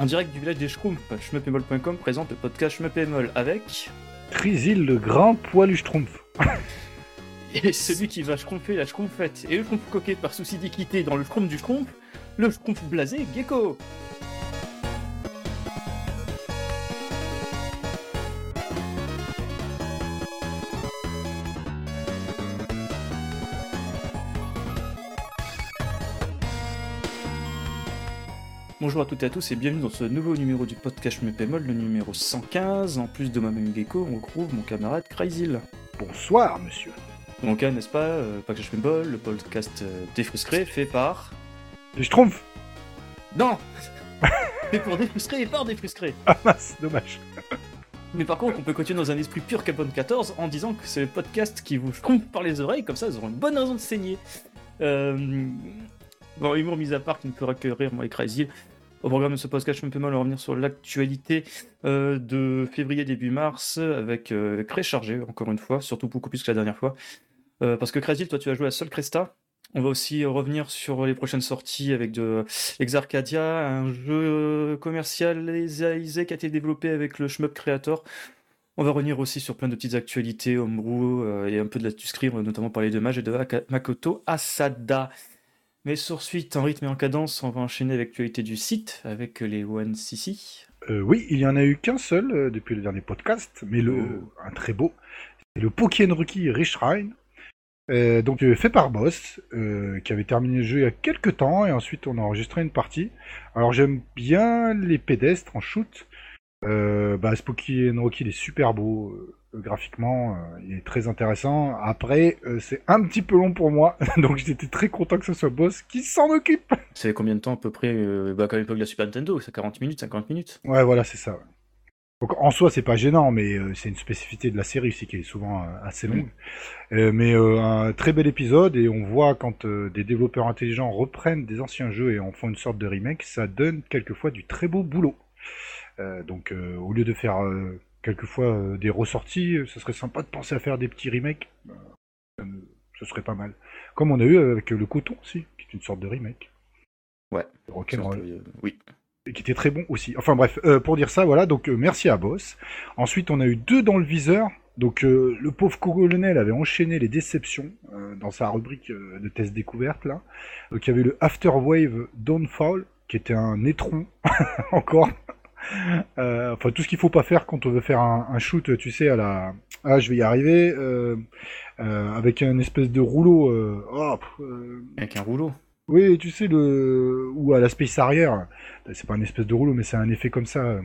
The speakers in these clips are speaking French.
En direct du village des Schtroumpfs, schmeppemol.com présente le podcast Schmeppemol avec... Trisil, le grand poilu schtroumpf. Et celui qui va schtroumpfer la schtroumpfette et le schtroumpf coquet par souci d'équité dans le schtroumpf du schtroumpf, le schtroumpf blasé Gecko. Bonjour à toutes et à tous et bienvenue dans ce nouveau numéro du podcast Schmeppemol, le numéro 115. En plus de moi-même Gecko, on retrouve mon camarade Crazyl. Bonsoir, monsieur. Donc, hein, n'est-ce pas, euh, pas que je le podcast euh, défrustré fait par. Les schtroumpfs Non Fait pour défrustré et par défrustré Ah mince, dommage. Mais par contre, on peut continuer dans un esprit pur Capone 14 en disant que c'est le podcast qui vous trompe par les oreilles, comme ça ils auront une bonne raison de saigner. Euh... Bon, humour mis à part qui ne fera que rire, moi et Crazy. Au programme de ce podcast, je me peux mal revenir sur l'actualité euh, de février début mars avec euh, chargé encore une fois, surtout beaucoup plus que la dernière fois. Euh, parce que Crazy, toi tu as joué à Sol Cresta. On va aussi revenir sur les prochaines sorties avec de Exarcadia, un jeu commercialisé qui a été développé avec le Shmup Creator. On va revenir aussi sur plein de petites actualités, Homebrew et un peu de la scribe, notamment parler de Mage et de Makoto Asada. Mais sur suite, en rythme et en cadence, on va enchaîner avec l'actualité du site, avec les One CC. Euh, oui, il y en a eu qu'un seul euh, depuis le dernier podcast, mais le, oh. un très beau. C'est le Pokémon Rookie Richrein. Euh, donc fait par Boss, qui avait terminé le jeu il y a quelques temps, et ensuite on a enregistré une partie. Alors j'aime bien les pédestres en shoot. bah, ce Pokémon Rookie il est super beau. Euh, graphiquement, euh, il est très intéressant. Après, euh, c'est un petit peu long pour moi, donc j'étais très content que ce soit Boss qui s'en occupe. C'est combien de temps à peu près bah, Quand l'époque de la Super Nintendo, c'est 40 minutes, 50 minutes Ouais, voilà, c'est ça. Donc, en soi, c'est pas gênant, mais c'est une spécificité de la série, c'est qu'elle est souvent assez longue. mais un très bel épisode, et on voit quand des développeurs intelligents reprennent des anciens jeux et en font une sorte de remake, ça donne quelquefois du très beau boulot. donc, au lieu de faire quelquefois euh, des ressorties, euh, ce serait sympa de penser à faire des petits remakes. Euh, ce serait pas mal. Comme on a eu avec le coton aussi, qui est une sorte de remake. Ouais. Rock'n'roll. oui. Et qui était très bon aussi. Enfin bref, pour dire ça, voilà, donc merci à Boss. Ensuite, on a eu deux dans le viseur. Donc le pauvre colonel avait enchaîné les déceptions dans sa rubrique de test découverte là. Donc il y avait le Afterwave Downfall, qui était un étron encore. Euh, enfin, tout ce qu'il faut pas faire quand on veut faire un, shoot, tu sais, à la. Ah, je vais y arriver. Euh, euh, avec un espèce de rouleau. Oh, avec un rouleau Oui, tu sais, le. Ou à la space arrière. C'est pas un espèce de rouleau, mais c'est un effet comme ça.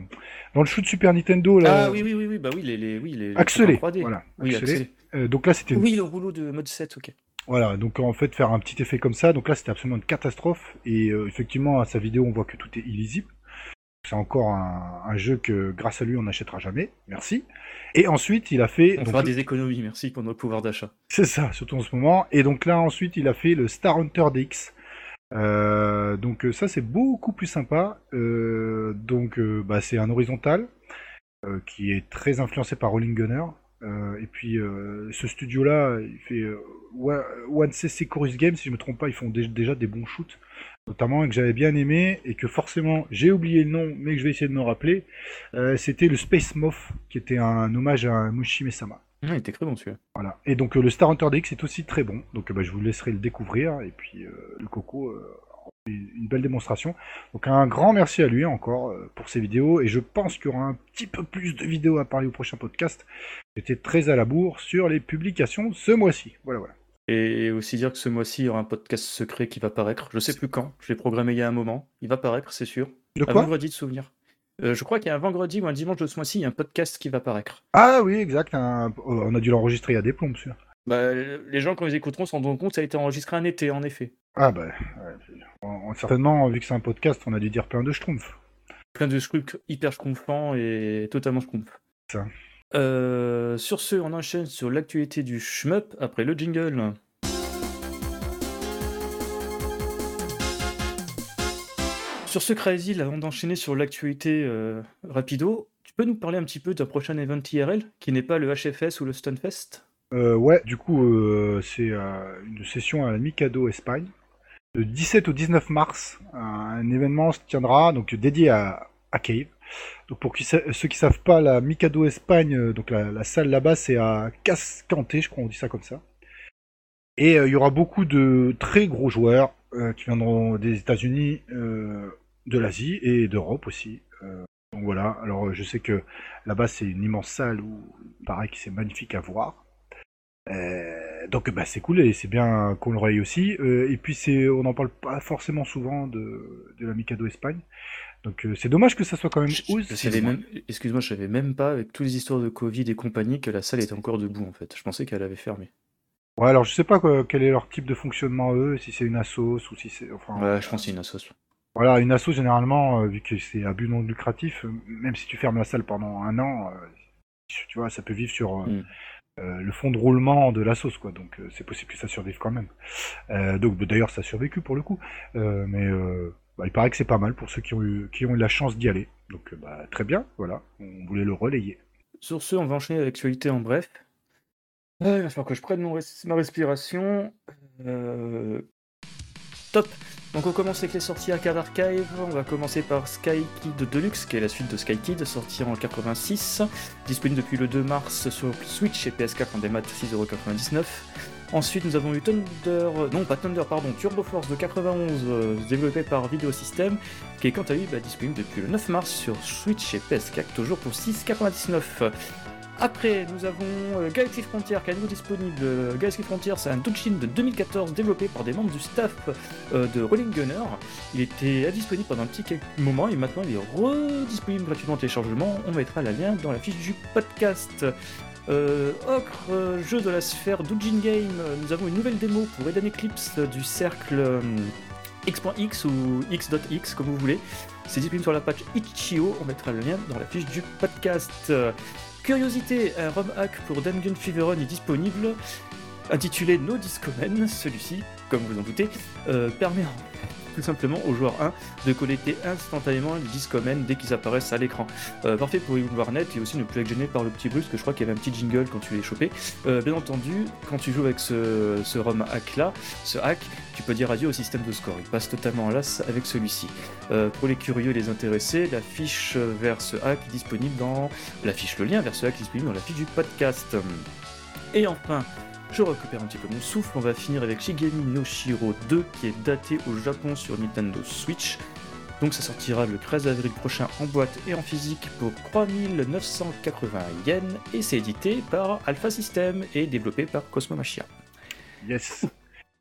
Dans le shoot Super Nintendo, là. Ah oui, oui, oui, oui, bah oui, les. les, oui, les Accélé. Voilà. Oui, accélé. donc là, c'était. Oui, le rouleau de mode 7, ok. Voilà, donc en fait faire un petit effet comme ça, donc là c'était absolument une catastrophe, et effectivement à sa vidéo on voit que tout est illisible, c'est encore un, jeu que grâce à lui on n'achètera jamais. Merci. Et ensuite il a fait. On fera des économies, merci pour notre pouvoir d'achat. C'est ça, surtout en ce moment. Et donc là ensuite il a fait le Star Hunter DX. Euh, donc euh, ça c'est beaucoup plus sympa. Euh, donc bah, c'est un horizontal qui est très influencé par Rolling Gunner. et puis ce studio là, il fait One CC Chorus Games, si je me trompe pas, ils font déjà des bons shoots notamment et que j'avais bien aimé et que forcément j'ai oublié le nom mais que je vais essayer de me rappeler, euh, c'était le Space Moth qui était un hommage à Mushi Mesama. Ah, il était très bon celui-là. Voilà. Et donc euh, le Star Hunter DX est aussi très bon. Donc bah, je vous laisserai le découvrir et puis euh, le Coco une belle démonstration. Donc un grand merci à lui encore pour ses vidéos et je pense qu'il y aura un petit peu plus de vidéos à parler au prochain podcast. J'étais très à la bourre sur les publications ce mois-ci. Voilà voilà. Et aussi dire que ce mois-ci, il y aura un podcast secret qui va paraître. Je sais plus quand. Je l'ai programmé il y a un moment. Il va paraître, c'est sûr. De quoi Un vendredi de souvenir. Euh, je crois qu'il y a un vendredi ou un dimanche de ce mois-ci, il y a un podcast qui va paraître. Ah oui, exact. Oh, on a dû l'enregistrer il y a des plombs, monsieur. Bah, les gens, quand ils écouteront, se rendront compte que ça a été enregistré un été, en effet. Ah bah, certainement, vu que c'est un podcast, on a dû dire plein de schtroumpfs. Plein de trucs hyper schtroumpfants et totalement schtroumpfs. Ça. Euh, sur ce, on enchaîne sur l'actualité du shmup après le jingle. Sur ce Crazy, avant d'enchaîner sur l'actualité euh, rapido, tu peux nous parler un petit peu d'un prochain event IRL qui n'est pas le HFS ou le Stunfest? Euh, Ouais, du coup, c'est une session à la Mikado Espagne. Le 17 au 19 mars, un événement se tiendra donc dédié à, à Cave. Donc pour ceux qui savent pas, la Mikado Espagne, donc la, salle là-bas, c'est à Cascanté, je crois on dit ça comme ça. Et il y aura beaucoup de très gros joueurs qui viendront des États-Unis, de l'Asie et d'Europe aussi. donc voilà. Alors je sais que là-bas c'est une immense salle où pareil que c'est magnifique à voir. Euh, donc bah c'est cool et c'est bien qu'on le raye aussi. Euh, et puis c'est, on n'en parle pas forcément souvent de, de la Mikado Espagne. Donc euh, c'est dommage que ça soit quand même Excuse-moi, je savais même pas avec toutes les histoires de Covid et compagnie que la salle était encore debout en fait. Je pensais qu'elle avait fermé. Ouais, alors je sais pas quel est leur type de fonctionnement eux, si c'est une assos ou si c'est. Enfin, ouais, je pense que c'est une assos. Voilà, une assos généralement, vu que c'est à but non lucratif, même si tu fermes la salle pendant un an, tu vois, ça peut vivre sur. Hmm. Euh, le fond de roulement de la sauce, quoi. Donc euh, c'est possible que ça survive quand même. Euh, donc bah, d'ailleurs ça a survécu pour le coup, mais bah, il paraît que c'est pas mal pour ceux qui ont eu, qui ont eu la chance d'y aller. Donc bah, très bien, voilà, on voulait le relayer. Sur ce, on va enchaîner avec l'actualité en bref. il va falloir que je prenne ma respiration. Top donc on commence avec les sorties arcade archive, on va commencer par Sky Kid Deluxe, qui est la suite de Sky Kid, sorti en 86, disponible depuis le 2 mars sur Switch et PS4 en démat 6,99€. Ensuite nous avons eu Thunder, non pas Thunder, pardon, Turbo Force de 91, euh, développé par Video System, qui est quant à lui bah, disponible depuis le 9 mars sur Switch et PS4, toujours pour 6,99€. Après, nous avons euh, Galaxy Frontier qui est à nouveau disponible. Euh, Galaxy Frontier, c'est un Touchin de 2014 développé par des membres du staff de Rolling Gunner. Il était disponible pendant un petit moment et maintenant il est redisponible gratuitement en téléchargement. On mettra le lien dans la fiche du podcast. Ocre, jeu de la sphère Doujin Game, nous avons une nouvelle démo pour Eden Eclipse du cercle X.X ou X.X comme vous voulez. C'est disponible sur la page Itch.io, on mettra le lien dans la fiche du podcast. Curiosité, un ROM hack pour Dungeon Fever est disponible, intitulé No Discomen. Celui-ci, comme vous en doutez, euh, permet tout simplement au joueur 1 de collecter instantanément les Discomen dès qu'ils apparaissent à l'écran. Euh, parfait pour y voir net et aussi ne plus être gêné par le petit bruit, parce que je crois qu'il y avait un petit jingle quand tu l'es chopé. Euh, bien entendu, quand tu joues avec ce, ROM hack là, ce hack, tu peux dire adieu au système de score. Il passe totalement en l'as avec celui-ci. Euh, pour les curieux et les intéressés, la fiche vers ce hack est disponible dans la fiche, le lien vers ce hack est disponible dans la fiche du podcast. Et enfin, je récupère un petit peu mon souffle, on va finir avec Shigemi no Shiro 2 qui est daté au Japon sur Nintendo Switch. Donc ça sortira le 13 avril prochain en boîte et en physique pour 3980 yens et c'est édité par Alpha System et développé par Cosmo Machia. Yes.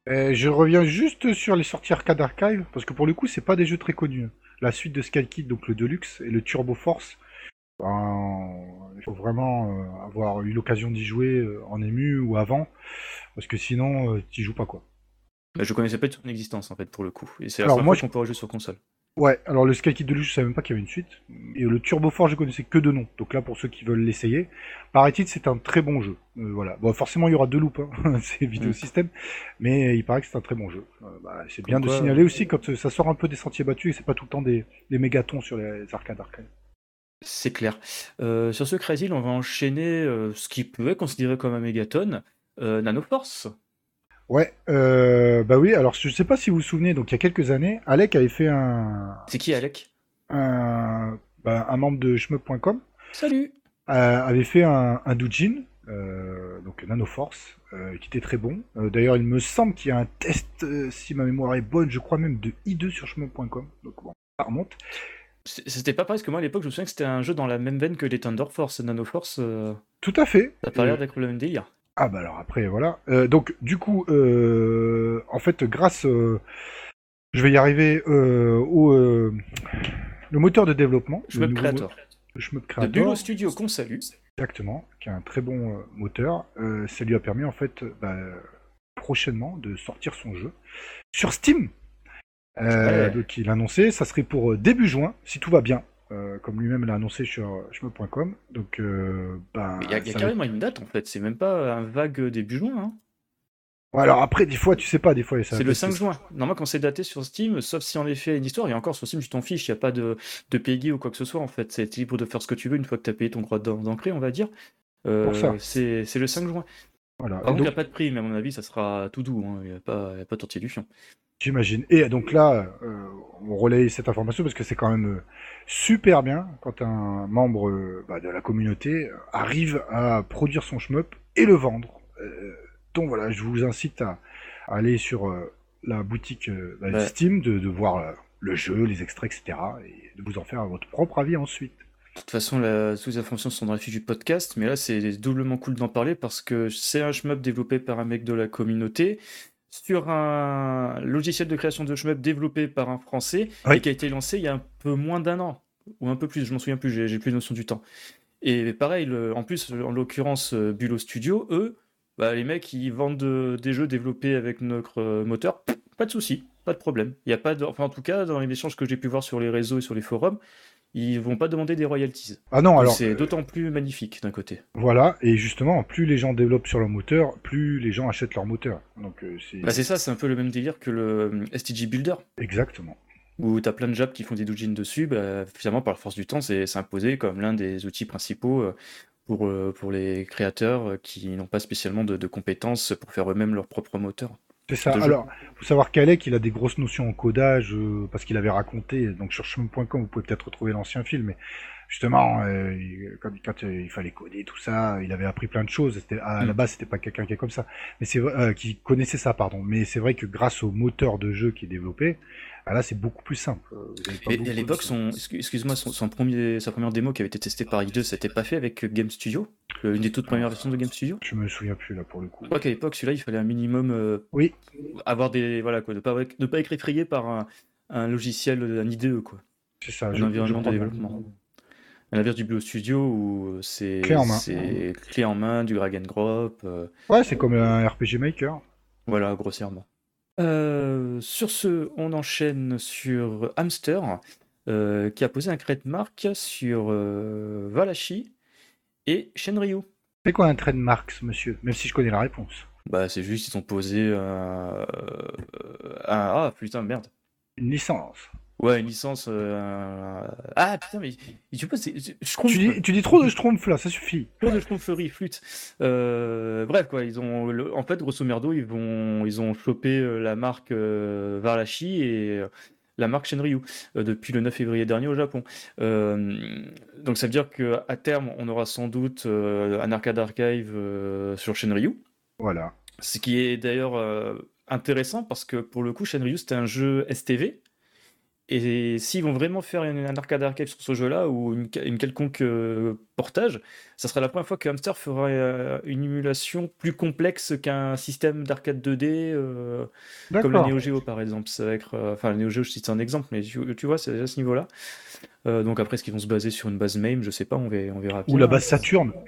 Euh, je reviens juste sur les sorties arcade archive parce que pour le coup c'est pas des jeux très connus. La suite de Sky Kid, donc le Deluxe et le Turbo Force, ben, il faut vraiment euh, avoir eu l'occasion d'y jouer euh, en ému ou avant, parce que sinon, euh, tu joues pas quoi. Bah, je connaissais pas de son existence en fait pour le coup, et c'est la première fois qu'on pourrait jouer sur console. Ouais, alors le Sky Kid Deluxe, je savais même pas qu'il y avait une suite. Et le Turbo Force, je connaissais que de nom. Donc là, pour ceux qui veulent l'essayer, paraît-il, c'est un très bon jeu. voilà. Bon, forcément, il y aura deux loops, hein. c'est vidéo système, mais il paraît que c'est un très bon jeu. Bah, c'est bien de signaler aussi quand ça sort un peu des sentiers battus et c'est pas tout le temps des, des mégatons sur les arcades arcades. C'est clair. Euh, sur ce Crazy, on va enchaîner euh, ce qui peut être considéré comme un mégaton, euh, Nanoforce. Ouais, bah oui, alors je sais pas si vous vous souvenez, donc il y a quelques années, Alec avait fait un. C'est qui Alec? Un, bah, un membre de shmup.com. Salut Avait fait un, un doujin, donc Nanoforce, qui était très bon. D'ailleurs, il me semble qu'il y a un test, si ma mémoire est bonne, je crois même de I2 sur shmup.com. Donc bon, ça remonte. C'était pas parce que moi à l'époque je me souviens que c'était un jeu dans la même veine que les Thunder Force, Nano Force. Euh, Tout à fait. Ça a pas l'air d'être le même délire. Ah bah alors après voilà. Euh, donc du coup, euh, en fait grâce, je vais y arriver au le moteur de développement. Je me Creator. Je me Creator. De Duo Studio qu'on salue. Exactement, qui a un très bon moteur. ça lui a permis en fait bah, prochainement de sortir son jeu sur Steam. Euh, donc il a annoncé, ça serait pour euh, début juin, si tout va bien, euh, comme lui-même l'a annoncé sur chemin.com. Donc, ben, il y a, carrément une date en fait, c'est même pas un vague début juin. Hein. alors après, des fois, tu sais pas, des fois. C'est le 5 juin. Normalement, quand c'est daté sur Steam, sauf si en effet il y a une histoire, et encore sur Steam, tu t'en fiches, il n'y a pas de, de PEGI ou quoi que ce soit en fait. C'est libre de faire ce que tu veux une fois que tu as payé ton droit d'ancrer, on va dire. c'est le 5 juin. Voilà. Par Et contre, il n'y a pas de prix, mais à mon avis, ça sera tout doux. hein. Il n'y a y a pas tortille du fion. J'imagine. Et donc là, euh, on relaye cette information parce que c'est quand même euh, super bien quand un membre euh, bah, de la communauté arrive à produire son shmup et le vendre. Euh, donc voilà, je vous incite à, à aller sur la boutique bah, Ouais. Steam, de, de voir le jeu, les extraits, etc. et de vous en faire votre propre avis ensuite. De toute façon, la, toutes les informations sont dans la fiche du podcast, mais là, c'est doublement cool d'en parler parce que c'est un shmup développé par un mec de la communauté sur un logiciel de création de shmup développé par un Français Oui. et qui a été lancé il y a un peu moins d'un an, ou un peu plus, je m'en souviens plus, j'ai plus notion du temps. Et pareil, le- en plus, en l'occurrence, euh, Bulo Studio, eux, bah, les mecs, ils vendent des jeux développés avec notre euh, moteur, pas de souci, pas de problème. Il y a pas de... Enfin, en tout cas, dans les échanges que j'ai pu voir sur les réseaux et sur les forums, ils vont pas demander des royalties. Ah non, Donc alors c'est euh, d'autant plus magnifique d'un côté. voilà, et justement, plus les gens développent sur leur moteur, plus les gens achètent leur moteur. Donc euh, c'est Bah, c'est ça, c'est un peu le même délire que le euh, STG Builder, exactement. où tu as plein de jobs qui font des doujins dessus. Bah, finalement, par la force du temps, c'est imposé comme l'un des outils principaux pour, pour les créateurs qui n'ont pas spécialement de, de compétences pour faire eux-mêmes leur propre moteur. C'est ça. Alors, faut savoir qu'Alec, il a des grosses notions en codage euh, parce qu'il avait raconté. Donc sur chemin.com, vous pouvez peut-être retrouver l'ancien film, mais justement, euh, quand, quand, euh, il fallait coder tout ça, il avait appris plein de choses. À la Mm. base, c'était pas quelqu'un qui est comme ça, mais c'est vrai- euh, qui connaissait ça, pardon. Mais c'est vrai que grâce au moteur de jeu qui est développé, ah là, c'est beaucoup plus simple. Pas Et, à l'époque, son, excuse-moi, son, son premier, sa première démo qui avait été testée par i2, c'était pas fait avec Game Studio, une des toutes premières versions de Game Studio? Je me souviens plus là pour le coup. Je crois qu'à l'époque, celui-là, il fallait un minimum Oui, avoir des. Voilà quoi, ne pas, ne pas être effrayé par un, un logiciel, un IDE, quoi. c'est ça. un je- je environnement de bien. À l'inverse du Blue Studio où c'est Clé en main. c'est clé en main, du drag and drop, euh, Ouais, c'est comme un RPG Maker. voilà, grossièrement. Euh, sur ce, on enchaîne sur Hamster, euh, qui a posé un marque sur Valachi et Shenryu. C'est quoi un trademark, monsieur Même si je connais la réponse? Bah, c'est juste, ils ont posé un... un- Ah, putain, merde. Une licence. Ouais, une licence... euh, Ah, putain, mais... Tu peux... Je comprends Tu dis, tu dis trop de schtroumpf là, ça suffit. Trop de schtroumpflerie, flûte. Euh, bref, quoi, ils ont, le- en fait, grosso merdo, ils vont, ils ont chopé euh, la marque euh, Varlachi et la marque Shenryu depuis le 9 février dernier au Japon. Donc ça veut dire que à terme, on aura sans doute un arcade archive sur Shenryu, Voilà. ce qui est d'ailleurs intéressant parce que pour le coup, Shenryu c'était un jeu STV. Et s'ils vont vraiment faire une- un arcade archive sur ce jeu-là ou une, une quelconque euh, portage, ça sera la première fois que Hamster fera euh, une émulation plus complexe qu'un système d'arcade 2D euh, comme le. Neo Geo par exemple. Enfin, le Neo Geo, je cite un exemple, mais tu, tu vois, c'est à ce niveau-là. Donc après, est-ce qu'ils vont se baser sur une base MAME Je sais pas, on verra, on verra Ou la base Saturne.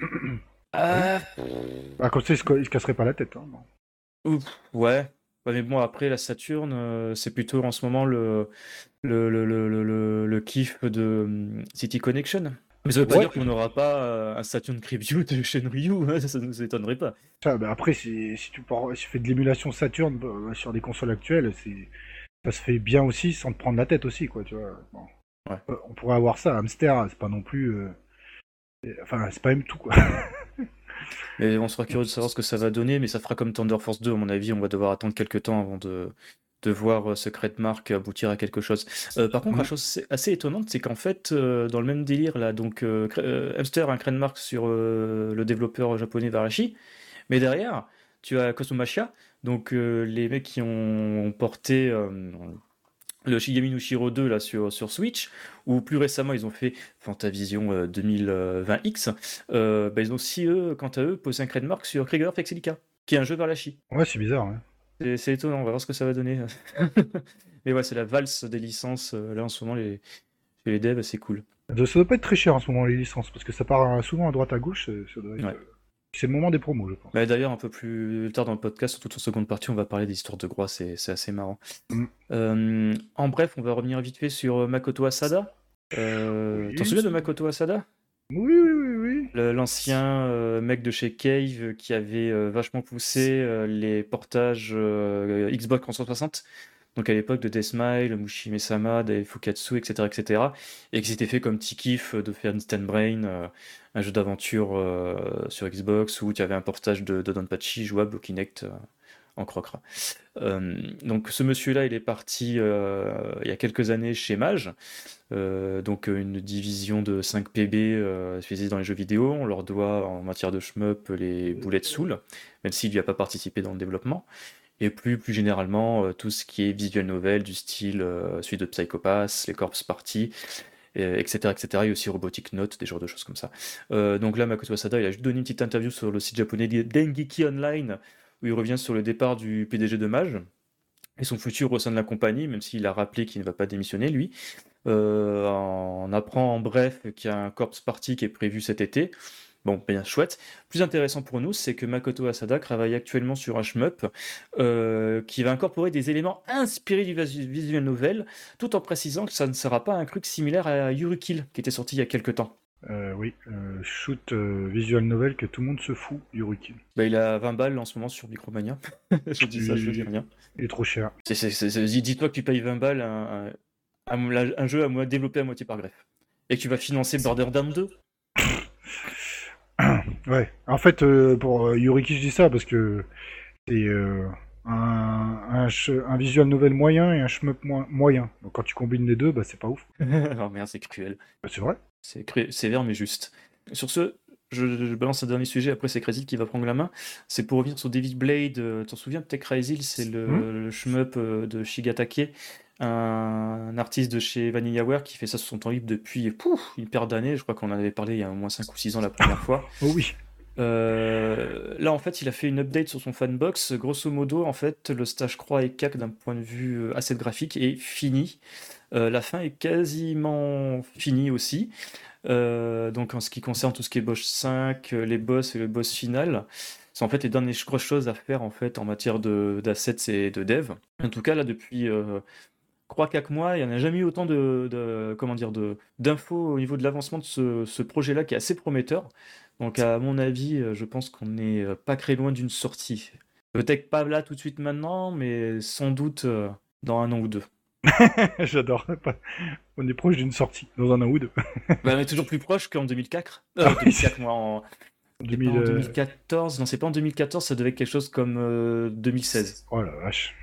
Ah, Ah, comme ça, il se, casserait pas la tête. hein. Ouf, ouais. Ouais, mais bon, après, la Saturne, c'est plutôt en ce moment le, le, le, le, le, kiff de hum, City Connection. Mais ça veut pas Ouais. dire qu'on n'aura pas euh, un Saturn Preview de Shenryu, hein, ça, ça nous étonnerait pas. Bah, après, si, si tu, pars- si tu fais de l'émulation Saturne bah, sur des consoles actuelles, ça se fait bien aussi sans te prendre la tête aussi, quoi, tu vois. Bon. Ouais. Euh, On pourrait avoir ça. Hamster, c'est pas non plus. euh, Enfin, c'est pas même tout, quoi. Mais on sera curieux de savoir ce que ça va donner, mais ça fera comme Thunder Force 2, à mon avis, on va devoir attendre quelques temps avant de, de voir euh, Secret Mark aboutir à quelque chose. Euh, par contre, Mhm. la chose assez- étonnante, c'est qu'en fait, euh, dans le même délire, là, donc Hamster a un Mark sur le développeur japonais Varashi, mais derrière, tu as Kosumasha, donc les mecs qui ont porté le Shigami no Shiro 2 là, sur, sur Switch, ou plus récemment, ils ont fait Fantavision euh, 2020X, euh, bah, ils ont aussi, eux, quant à eux, posé un Mark sur Krieger Fexelica, qui est un jeu Varashi. ouais, c'est bizarre. hein. C'est étonnant, on va voir ce que ça va donner. Mais ouais, c'est la valse des licences. euh, Là, en ce moment, les, chez les devs, c'est cool. Ça doit- pas être très cher en ce moment, les licences, parce que ça part euh, souvent à droite à gauche. euh, ça doit être, Ouais. C'est le moment des promos, je pense. Bah, D'ailleurs, un peu plus tard dans le podcast, surtout en seconde partie, on va parler des histoires de Groix, c'est c'est assez marrant. Mm. Euh, en bref, on va revenir vite fait sur Makoto Asada. Euh, Oui, T'en souviens de Makoto Asada? Oui, oui, oui, L'ancien euh, mec de chez Cave qui avait euh, vachement poussé euh, les portages Xbox 360 donc à l'époque de Deathmile, Mushime-sama, Fukatsu, etc., etc., et qui s'était fait comme petit kiff de faire Instant Brain, un jeu d'aventure sur Xbox où tu avais un portage de, de Donpachi jouable au Kinect en crocra. donc ce monsieur-là, il est parti il y a quelques années chez Mage, donc une division de 5 PB spécialisée dans les jeux vidéo. On leur doit en matière de shmup les Bullet Soul, même s'il n'y a pas participé dans le développement et plus, plus généralement euh, tout ce qui est visual novel du style euh, celui de Psychopass, les Corpse Party, etc., etc. Et aussi Robotic Note, des genres de choses comme ça. Euh, donc là, Makoto Asada, il a juste donné une petite interview sur le site japonais Dengeki Online, où il revient sur le départ du PDG de Mage et son futur au sein de la compagnie, même s'il a rappelé qu'il ne va pas démissionner, lui. on apprend en bref qu'il y a un Corpse Party qui est prévu cet été. Bon, bien chouette. Plus intéressant pour nous, c'est que Makoto Asada travaille actuellement sur un shmup euh, qui va incorporer des éléments inspirés du visual novel, tout en précisant que ça ne sera pas un truc similaire à Yurukill, qui était sorti il y a quelques temps. Euh, oui, euh, shoot visual novel que tout le monde se fout, Yurukill. Bah, il a 20 balles en ce moment sur Micromania. je dis ça, je dis rien. Il est trop cher. Dis-toi que tu payes 20 balles un, un, jeu à développé à moitié par greffe. Et que tu vas financer Borderlands 2 Ouais, en fait, euh, pour euh, Yuriki, je dis ça parce que c'est euh, un, un, visual novel moyen et un shmup moyen. Donc quand tu combines les deux, bah, c'est pas ouf. oh merde, c'est cruel. Bah, c'est vrai. C'est sévère, mais juste. Sur ce, je, balance un dernier sujet, après c'est Crazy qui va prendre la main. C'est pour revenir sur David Blade. Tu t'en souviens? Peut-être Crazy, c'est le, le, shmup de Shigatake un, artiste de chez Vanillaware qui fait ça sur son temps libre depuis pouf, une paire d'années. Je crois qu'on en avait parlé il y a au moins 5 ou 6 ans la première fois. Oh oui. Euh, là, en fait, il a fait une update sur son fanbox. Grosso modo, en fait, le stage croix et cac d'un point de vue euh, assez graphique est fini. Euh, la fin est quasiment finie aussi. donc, en ce qui concerne tout ce qui est Bosch 5, les boss et le boss final, c'est en fait les dernières choses à faire en fait en matière d'assets et de dev. En tout cas, là, depuis 3-4 mois, il n'y en a jamais eu autant de, comment dire d'infos au niveau de l'avancement de ce, projet-là qui est assez prometteur. Donc à mon avis, euh, je pense qu'on n'est euh, pas très loin d'une sortie. Peut-être pas là tout de suite maintenant, mais sans doute euh, dans un an ou deux. J'adore. On est proche d'une sortie dans un an ou deux. Bah, on est toujours plus proche qu'en 2004. Euh, 2004 moi, en... 2014. Non, c'est pas en 2014, ça devait être quelque chose comme 2016. Oh la vache.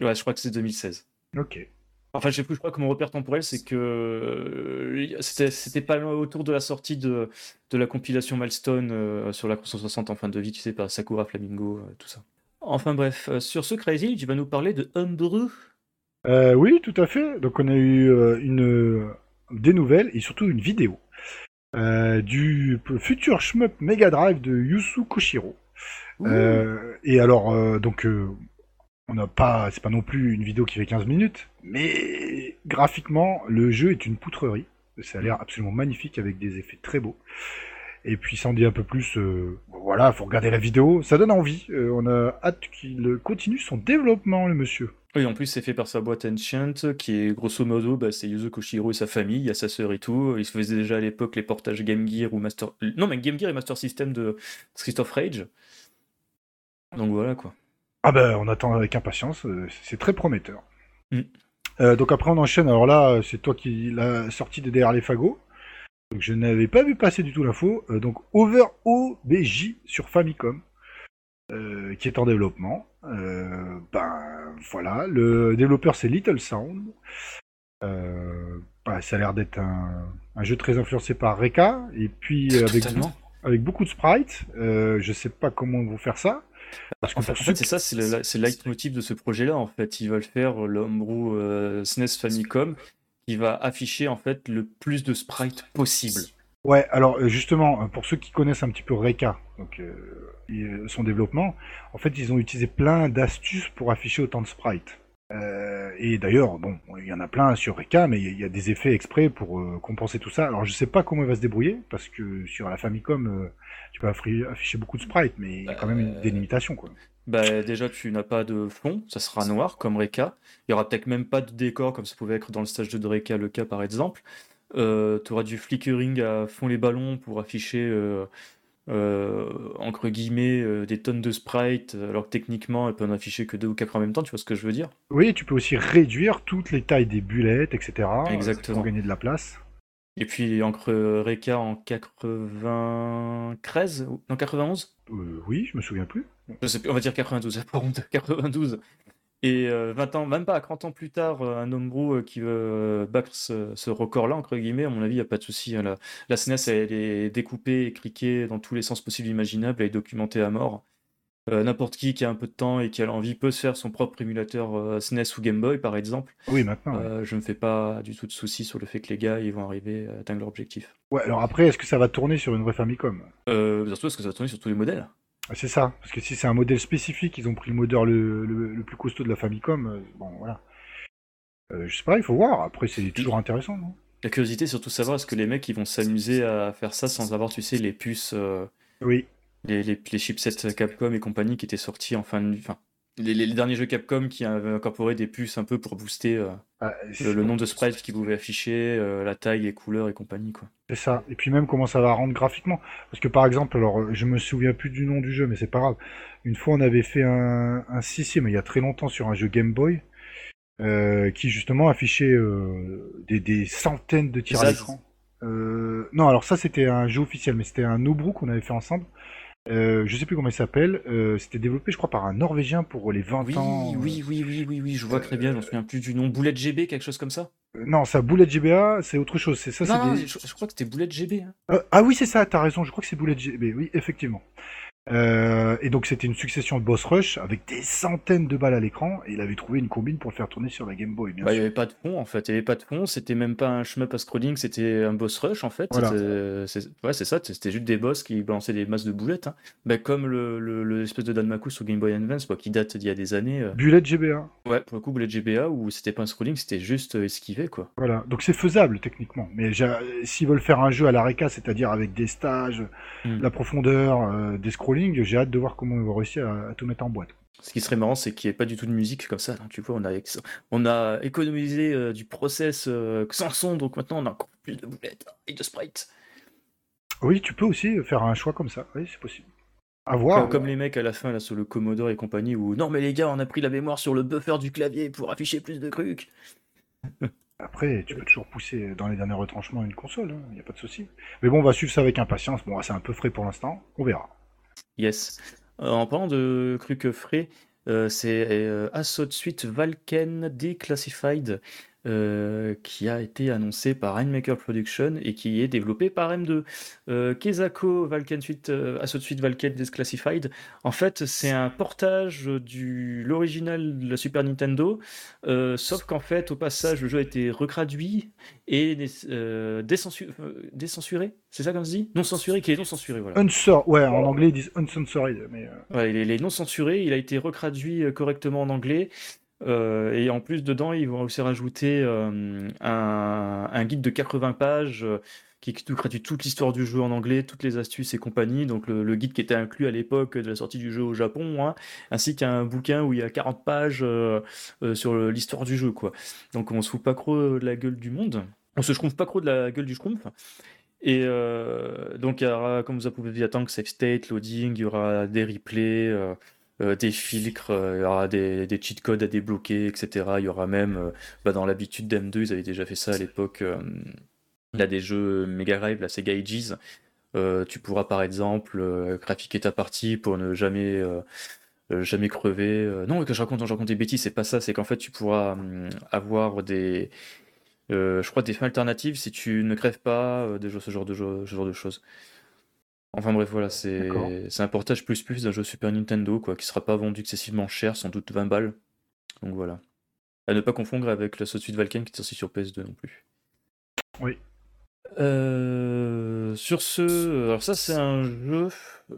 Ouais, je crois que c'est 2016. Ok. Enfin, je sais plus, je crois que mon repère temporel, c'est que euh, c'était pas autour de la sortie de, de la compilation Milestone euh, sur la 360 en fin de vie, tu sais, par Sakura Flamingo, euh, tout ça. Enfin bref, sur ce Crazy, tu vas nous parler de Homebrew. oui, tout à fait. Donc on a eu une, des nouvelles et surtout une vidéo du futur shmup Mega Drive de Yusu Koshiro. et alors, donc on n'a pas, c'est pas non plus une vidéo qui fait 15 minutes, mais graphiquement, le jeu est une poutrerie. Ça a l'air absolument magnifique avec des effets très beaux. Et puis sans dire un peu plus, euh, voilà, faut regarder la vidéo, ça donne envie. Euh, on a hâte qu'il continue son développement, le monsieur. Oui, en plus c'est fait par sa boîte Ancient, qui est grosso modo, bah, c'est Yuzo Koshiro et sa famille, il y a sa sœur et tout. Il se faisait déjà à l'époque les portages Game Gear ou Master... Non mais Game Gear et Master System de Street of Rage. Donc voilà quoi. Ah ben, on attend avec impatience, euh, c'est très prometteur. Mm. Euh, donc après on enchaîne, alors là c'est toi qui l'as sorti de derrière les fagots. Donc je n'avais pas vu passer du tout l'info. Euh, donc Over OBJ sur Famicom, qui est en développement. ben voilà, le développeur c'est Little Sound. Bah, ça a l'air d'être un, jeu très influencé par Reka, et puis avec, avec beaucoup de sprites. je sais pas comment vont faire ça. Parce en fait, c'est ça, c'est le, leitmotiv de ce projet-là. En fait, ils veulent faire l'Homebrew euh, SNES Famicom qui va afficher en fait le plus de sprites possible. Ouais, alors euh, justement, euh, pour ceux qui connaissent un petit peu Reka, donc son développement, en fait, ils ont utilisé plein d'astuces pour afficher autant de sprites. Et d'ailleurs, bon, il y en a plein sur Reka, mais il y, a des effets exprès pour compenser tout ça. Alors je sais pas comment il va se débrouiller, parce que sur la Famicom, tu peux afficher beaucoup de sprites, mais il y a quand même des limitations. Quoi. Bah, déjà, tu n'as pas de fond, ça sera noir comme Reka. Il y aura peut-être même pas de décor, comme ça pouvait être dans le stage de Reka le cas par exemple. Euh, tu auras du flickering à fond les ballons pour afficher euh, entre guillemets, des tonnes de sprites, alors que techniquement, elles peuvent afficher que deux ou quatre en même temps, tu vois ce que je veux dire? Oui, tu peux aussi réduire toutes les tailles des bullettes, etc. Exactement. Pour gagner de la place. Et puis encre Reka en 93 Non, 91 Oui, je me souviens plus. Je sais plus, on va dire 92, par contre, 92. Et 20 ans, même pas 30 ans plus tard, un homebrew qui veut battre ce, record-là, entre guillemets, à mon avis, il n'y a pas de souci. Hein. La, la SNES, elle est découpée et cliquée dans tous les sens possibles et imaginables, elle est documentée à mort. Euh, n'importe qui qui a un peu de temps et qui a l'envie peut se faire son propre émulateur SNES euh, ou Game Boy, par exemple. Oui, maintenant. Euh, je ne me fais pas du tout de soucis sur le fait que les gars ils vont arriver à atteindre leur objectif. Ouais, alors après, est-ce que ça va tourner sur une vraie Famicom? Euh, Surtout, est-ce que ça va tourner sur tous les modèles? C'est ça, parce que si c'est un modèle spécifique, ils ont pris le modeur le, plus costaud de la Famicom, bon, voilà. je sais pas, il faut voir. Après, c'est toujours intéressant, non? La curiosité, surtout savoir est-ce que les mecs ils vont s'amuser à faire ça sans avoir, tu sais, les puces. Oui les, les, les, chipsets Capcom et compagnie qui étaient sortis en fin de. Enfin, les, les, derniers jeux Capcom qui avaient incorporé des puces un peu pour booster euh, ah, le, nombre de sprites qu'ils pouvaient afficher, euh, la taille, les couleurs et compagnie. quoi. C'est ça. Et puis même comment ça va rendre graphiquement. Parce que par exemple, alors je me souviens plus du nom du jeu, mais c'est pas grave. Une fois on avait fait un, un si, mais il y a très longtemps sur un jeu Game Boy. Euh, qui justement affichait des, des, centaines de tirs à l'écran. non, alors ça c'était un jeu officiel, mais c'était un Nobru qu'on avait fait ensemble. Euh, je sais plus comment il s'appelle. Euh, c'était développé, je crois, par un Norvégien pour les 20 ans. Oui, oui, oui, oui, oui, je vois très bien. Je me souviens plus du nom. Bullet GB, quelque chose comme ça. Euh, non, ça Bullet GBA, c'est autre chose. C'est ça. Non, je, crois que c'était Bullet GB. Hein. ah oui, c'est ça. T'as raison. Je crois que c'est Bullet GB. Oui, effectivement. Euh, et donc c'était une succession de boss rush avec des centaines de balles à l'écran et il avait trouvé une combine pour le faire tourner sur la Game Boy. Bah, il n'y avait pas de fond en fait, il n'y avait pas de fond, c'était même pas un shmup à scrolling, c'était un boss rush en fait. C'est ouais, c'est ça, c'était juste des boss qui balançaient des masses de boulettes. Hein. Bah, comme le, le, espèce de Danmaku sur Game Boy Advance quoi, qui date d'il y a des années. Euh. Bullet GBA. Ouais, pour le coup Bullet GBA où c'était pas un scrolling, c'était juste euh, esquiver quoi. Voilà, donc c'est faisable techniquement, mais s'ils veulent faire un jeu à la Reka, c'est-à-dire avec des stages, hmm. la profondeur, des j'ai hâte de voir comment on va réussir à, tout mettre en boîte. Ce qui serait marrant, c'est qu'il n'y ait pas du tout de musique comme ça. Tu vois, on a, on a économisé euh, du process euh, sans son, donc maintenant on a encore plus de boulettes et de sprites. Oui, tu peux aussi faire un choix comme ça. Oui, c'est possible. À voir. Comme, les mecs à la fin là sur le Commodore et compagnie où non mais les gars, on a pris la mémoire sur le buffer du clavier pour afficher plus de trucs. Après, tu peux toujours pousser dans les derniers retranchements une console, il hein, n'y a pas de souci. Mais bon, on va suivre ça avec impatience. Bon, c'est un peu frais pour l'instant, on verra. Yes. Euh, en parlant de trucs frais, euh, c'est euh, Assault Suite Valken Declassified euh, qui a été annoncé par Rainmaker Production et qui est développé par M2. Euh, Kezako Valken Suite, euh, Assault Suite Valken Declassified, en fait, c'est un portage de l'original de la Super Nintendo, sauf qu'en fait, au passage, le jeu a été retraduit et décensuré. C'est ça qu'on se dit? Non censuré, qui est non censuré, voilà. ouais, en anglais ils disent uncensored, mais. Ouais, il est non censuré, il a été retraduit correctement en anglais. Euh, et en plus, dedans, ils vont aussi rajouter euh, un, guide de 80 pages euh, qui traduit toute l'histoire du jeu en anglais, toutes les astuces et compagnie. Donc, le, guide qui était inclus à l'époque de la sortie du jeu au Japon, hein, ainsi qu'un bouquin où il y a 40 pages sur l'histoire du jeu. Donc, on se fout pas trop de la gueule du monde. On se schtroumpf pas trop de la gueule du schtroumpf. Et donc, il y aura, comme vous pouvez attendre, save state, loading, il y aura des replays. Euh, des filtres, euh, il y aura des, des, cheat codes à débloquer, etc. Il y aura même, euh, bah, dans l'habitude d'M2, ils avaient déjà fait ça à l'époque. il y a des jeux Mega Drive, la Sega Ages. tu pourras par exemple graphiquer ta partie pour ne jamais jamais crever. non, que je raconte, je raconte des bêtises, c'est pas ça. C'est qu'en fait, tu pourras avoir des, je crois, des fins alternatives si tu ne crèves pas, des ce genre de ce genre de choses. Enfin bref, voilà, c'est un portage plus plus d'un jeu Super Nintendo, quoi, qui sera pas vendu excessivement cher, sans doute 20 balles. Donc voilà. À ne pas confondre avec la suite Valken qui est sortie sur PS2 non plus. Oui. Euh, sur ce, alors ça c'est un jeu,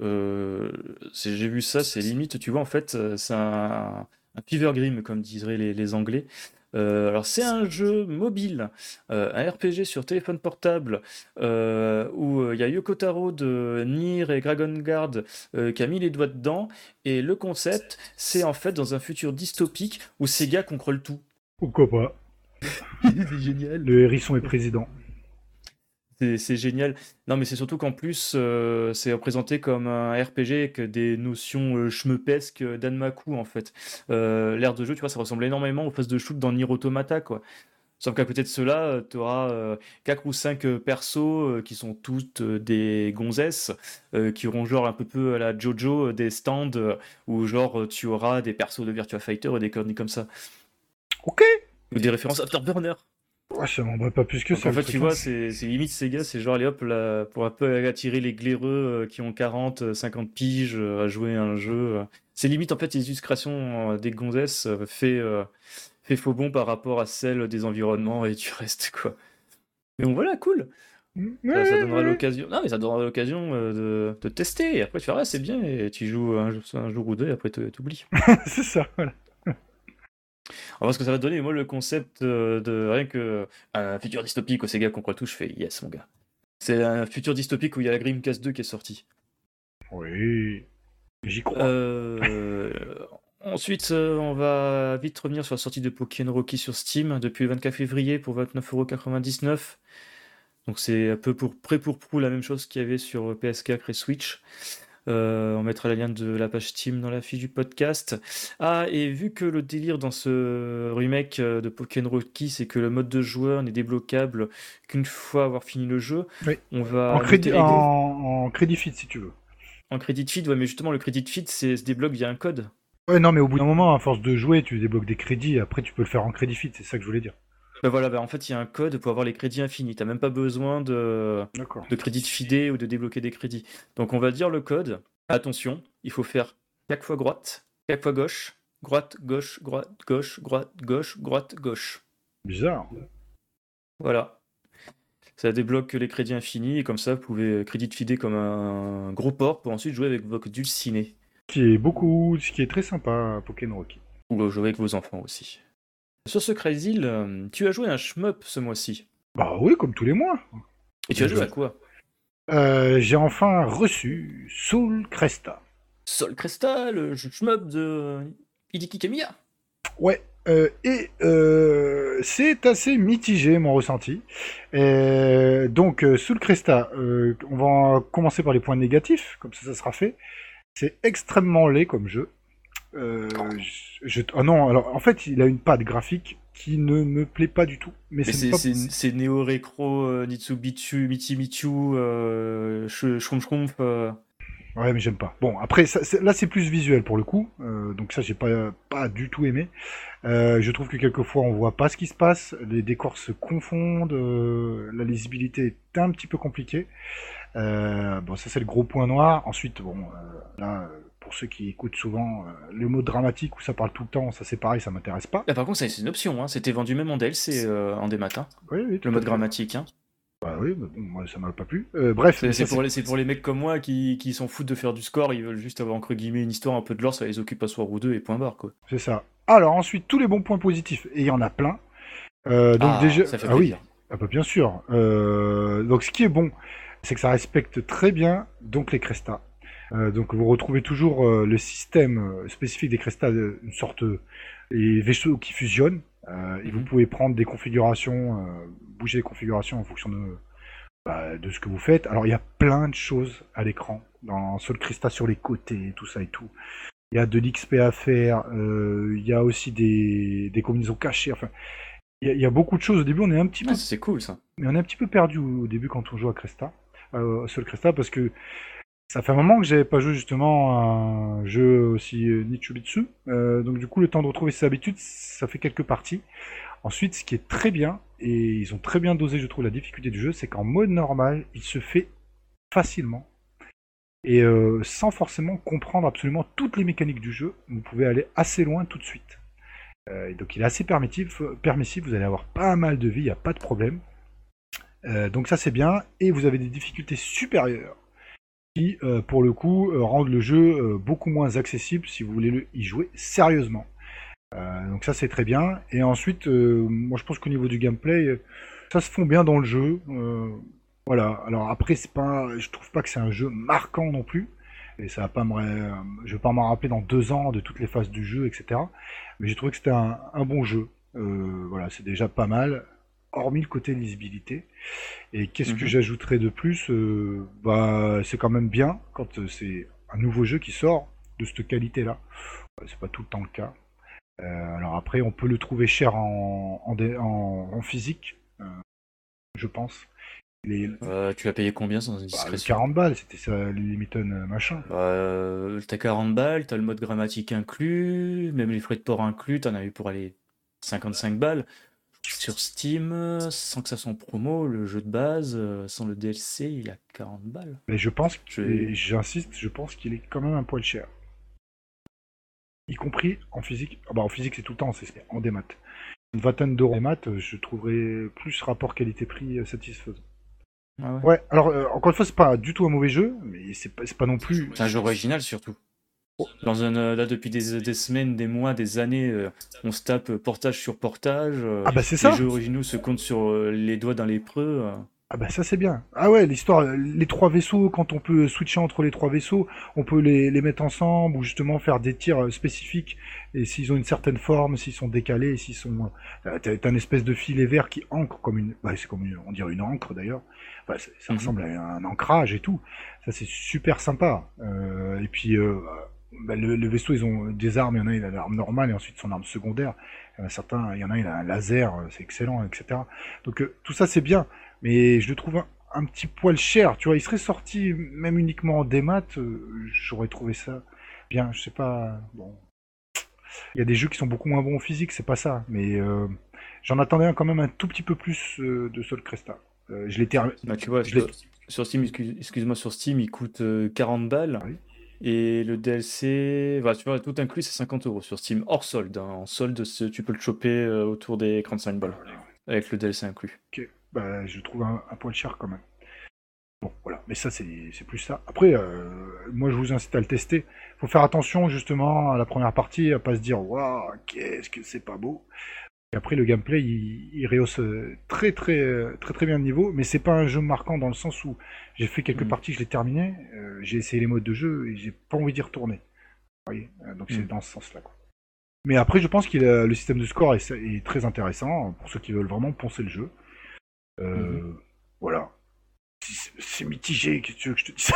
euh, j'ai vu ça, c'est limite, tu vois, en fait, euh, c'est un, un Fever Grim, comme diraient les, les Anglais. Euh, alors c'est un jeu mobile, euh, un RPG sur téléphone portable euh, où il y a Yoko Taro de Nier et Dragon Guard qui a mis les doigts dedans. Et le concept, c'est en fait dans un futur dystopique où Sega contrôle tout. Pourquoi pas? C'est génial. Le hérisson est président. C'est génial. Non, mais c'est surtout qu'en plus, euh, c'est représenté comme un RPG avec des notions euh, schmeupesques d'Anmaku, en fait. Euh, L'air de jeu, tu vois, ça ressemble énormément aux phases de shoot dans Nier Automata, quoi. Sauf qu'à côté de cela, tu auras 4 ou 5 persos qui sont toutes des gonzesses, qui auront genre un peu peu à la Jojo des stands, où genre tu auras des persos de Virtua Fighter et des conneries comme ça. Ok Ou des références Afterburner. Ouais, ça m'en pas plus que ça. En fait, tu vois, c'est limite gars, c'est genre, allez hop, là, pour un peu attirer les glaireux euh, qui ont 40, 50 euh, piges euh, à jouer à un jeu. C'est limite, en fait, les illustrations des gonzesses fait, fait faux bon par rapport à celles des environnements et du reste, quoi. Mais bon, voilà, cool. ça, donnera l'occasion. Non, mais ça donnera l'occasion de, de, tester. Et après, tu feras, c'est bien, et tu joues un, un jour ou deux, et après, tu oublies. c'est ça, voilà. On va ce que ça va donner. Moi, le concept euh, de rien que un futur dystopique au Sega qu'on tout, je fais yes, mon gars. C'est un futur dystopique où il y a la Dreamcast 2 qui est sortie. Oui, j'y crois. Euh, ensuite, euh, on va vite revenir sur la sortie de Pokémon Rocky sur Steam depuis le 24 février pour 29,99€. Donc c'est un peu pour près pour prou la même chose qu'il y avait sur PS4 et Switch. Euh, on mettra le lien de la page Steam dans la fiche du podcast. Ah, et vu que le délire dans ce remake euh, de Pokémon Rocky, c'est que le mode de joueur n'est débloquable qu'une fois avoir fini le jeu, on va. En crédit, en, crédit feed, si tu veux. En crédit feed, ouais, mais justement, le crédit feed se débloque via un code. Ouais, non, mais au bout d'un moment, à force de jouer, tu débloques des crédits, après tu peux le faire en crédit feed, c'est ça que je voulais dire. Bah voilà, bah en fait, il y a un code pour avoir les crédits infinis. T'as même pas besoin de, de crédits fidés ou de débloquer des crédits. Donc on va dire le code. Attention, il faut faire 4 fois droite, 4 fois gauche, droite, gauche, droite, gauche, droite, gauche, droite, gauche. Bizarre. Voilà. Ça débloque les crédits infinis et comme ça, vous pouvez crédit fidé comme un gros port pour ensuite jouer avec votre dulciné. Ce qui est beaucoup, ce qui est très sympa Pokémon Rocky. Ou jouer avec vos enfants aussi. Sur ce Crazy, euh, tu as joué un shmup ce mois-ci. Bah oui, comme tous les mois. Et tu as joué à quoi? Euh, J'ai enfin reçu Soul Cresta. Soul Cresta, le shmup de Hideki Kamiya. Ouais, euh, et c'est assez mitigé mon ressenti. donc Soul Cresta, on va commencer par les points négatifs, comme ça ça sera fait. C'est extrêmement laid comme jeu. Euh, je, ah non, alors en fait, il a une patte graphique qui ne me plaît pas du tout. Mais, c'est Neo Recro, euh, Nitsubitsu, Michi euh. Euh. Ouais, mais j'aime pas. Bon, après, là, c'est plus visuel pour le coup. Euh, donc ça, j'ai pas, pas du tout aimé. je trouve que quelquefois, on voit pas ce qui se passe. Les décors se confondent. la lisibilité est un petit peu compliquée. bon, ça, c'est le gros point noir. Ensuite, bon, là pour ceux qui écoutent souvent, euh, le mot dramatique où ça parle tout le temps, ça c'est pareil, ça m'intéresse pas. par contre, c'est une option, hein. c'était vendu même en DLC euh, en des matins. Oui, oui, le mode dramatique. Hein. Bah oui, moi ça m'a pas plu. Euh, bref. C'est pour, les, pour les mecs comme moi qui, qui s'en foutent de faire du score, ils veulent juste avoir entre guillemets une histoire un peu de l'or, ça les occupe à soir ou deux et point barre quoi. C'est ça. Alors ensuite, tous les bons points positifs, et il y en a plein. donc ah, déjà. Ça fait ah oui, ah bah, bien sûr. donc ce qui est bon, c'est que ça respecte très bien donc les Cresta. Euh, donc vous retrouvez toujours euh, le système euh, spécifique des cristals, une sorte les vaisseaux qui fusionnent. et vous mhm. pouvez prendre des configurations, bouger les configurations en fonction de, bah, de ce que vous faites. Alors il y a plein de choses à l'écran, dans sur le cristal sur les côtés, tout ça et tout. Il y a de l'XP à faire, il y a aussi des, des combinaisons cachées. Enfin, il y, a, beaucoup de choses. Au début, on est un petit ah, peu. c'est cool ça. Mais on est un petit peu perdu au, début quand on joue à Cresta, euh, seul Cresta, parce que ça fait un moment que j'avais pas joué justement un jeu aussi euh, Nichubitsu. Euh, donc du coup, le temps de retrouver ses habitudes, ça fait quelques parties. Ensuite, ce qui est très bien, et ils ont très bien dosé, je trouve, la difficulté du jeu, c'est qu'en mode normal, il se fait facilement. Et euh, sans forcément comprendre absolument toutes les mécaniques du jeu, vous pouvez aller assez loin tout de suite. donc il est assez permissif, permissif, vous allez avoir pas mal de vie, il n'y a pas de problème. donc ça c'est bien, et vous avez des difficultés supérieures qui, euh, pour le coup, euh, rendent le jeu euh, beaucoup moins accessible si vous voulez y jouer sérieusement. donc ça c'est très bien. Et ensuite, moi je pense qu'au niveau du gameplay, ça se fond bien dans le jeu. voilà. Alors après, c'est pas, je trouve pas que c'est un jeu marquant non plus. Et ça va pas me, je vais pas rappeler dans deux ans de toutes les phases du jeu, etc. Mais j'ai trouvé que c'était un, bon jeu. voilà, c'est déjà pas mal. Hormis le côté lisibilité. Et qu'est-ce que Mhm. j'ajouterais de plus Euh, Bah, c'est quand même bien quand euh, c'est un nouveau jeu qui sort de cette qualité-là. C'est pas tout le temps le cas. Euh, alors après, on peut le trouver cher en, en, dé- en- en physique, euh, je pense. Les, Euh, tu l'as payé combien sans bah, indiscrétion 40 balles, c'était ça, le Limiton machin. Bah, euh, T'as 40 balles, t'as le mode grammatique inclus, même les frais de port inclus, t'en as eu pour aller 55 balles. Sur Steam, euh, sans que ça soit en promo, le jeu de base, euh, sans le DLC, il a 40 balles. Mais je pense, Je- j'insiste, je pense qu'il est quand même un poil cher. Y compris en physique. Ah bah en physique c'est tout le temps, c'est en démat. Une vingtaine d'euros en démat, euh, je trouverais plus rapport qualité-prix satisfaisant. Ah ouais. Ouais, alors euh, encore une fois, c'est pas du tout un mauvais jeu, mais c'est pas, c'est pas non plus. C'est un jeu original surtout. Dans un, euh, là, depuis des, des semaines, des mois, des années, euh, on se tape portage sur portage. euh, Ah bah c'est ça les jeux originaux se comptent sur euh, les doigts d'un lépreux. euh. Ah bah ça c'est bien. Ah ouais, l'histoire, euh, les trois vaisseaux, quand on peut switcher entre les trois vaisseaux, on peut les, les mettre ensemble ou justement faire des tirs euh, spécifiques et s'ils ont une certaine forme, s'ils sont décalés, s'ils sont... euh, T'as une espèce de filet vert qui ancre comme une... Bah c'est comme une... on dirait une encre d'ailleurs. Enfin, c'est- ça Mhm. ressemble à un ancrage et tout. Ça c'est super sympa. Euh, et puis euh, bah, le, le vaisseau, ils ont des armes, il y en a, il a l'arme normale et ensuite son arme secondaire. Il y en a certains, il y en a, il a un laser, euh, c'est excellent, etc. Donc euh, tout ça c'est bien mais je le trouve un, un petit poil cher, tu vois, il serait sorti même uniquement en démat, euh, j'aurais trouvé ça bien, je sais pas, bon. Il y a des jeux qui sont beaucoup moins bons en physique, c'est pas ça, mais euh, j'en attendais un quand même un tout petit peu plus de Sol Cresta. Je l'ai terminé. Bah, tu vois, Je sur, Steam, excuse- excuse-moi, sur Steam, il coûte euh, 40 balles. Oui. Et le DLC, bah, tu vois, tout inclus, c'est 50 euros sur Steam, hors solde. hein. En solde, tu peux le choper euh, autour des 35 balles, avec le DLC inclus. Ok, bah, je trouve un, un poil cher quand même. Bon, voilà, mais ça, c'est plus ça. Après, euh, moi, je vous incite à le tester. faut faire attention, justement, à la première partie, à pas se dire, waouh, qu'est-ce que c'est pas beau. Et après, le gameplay, il, il rehausse euh, très, très, euh, très, très bien le niveau, mais c'est pas un jeu marquant dans le sens où j'ai fait quelques Mhm. parties, je l'ai terminé, euh, j'ai essayé les modes de jeu et j'ai pas envie d'y retourner. Vous voyez Donc, c'est Mhm. dans ce sens-là, quoi. Mais après, je pense que le système de score est, est très intéressant pour ceux qui veulent vraiment poncer le jeu. Euh, Mhm. Voilà. C'est c'est mitigé, qu'est-ce que tu veux que je te dise?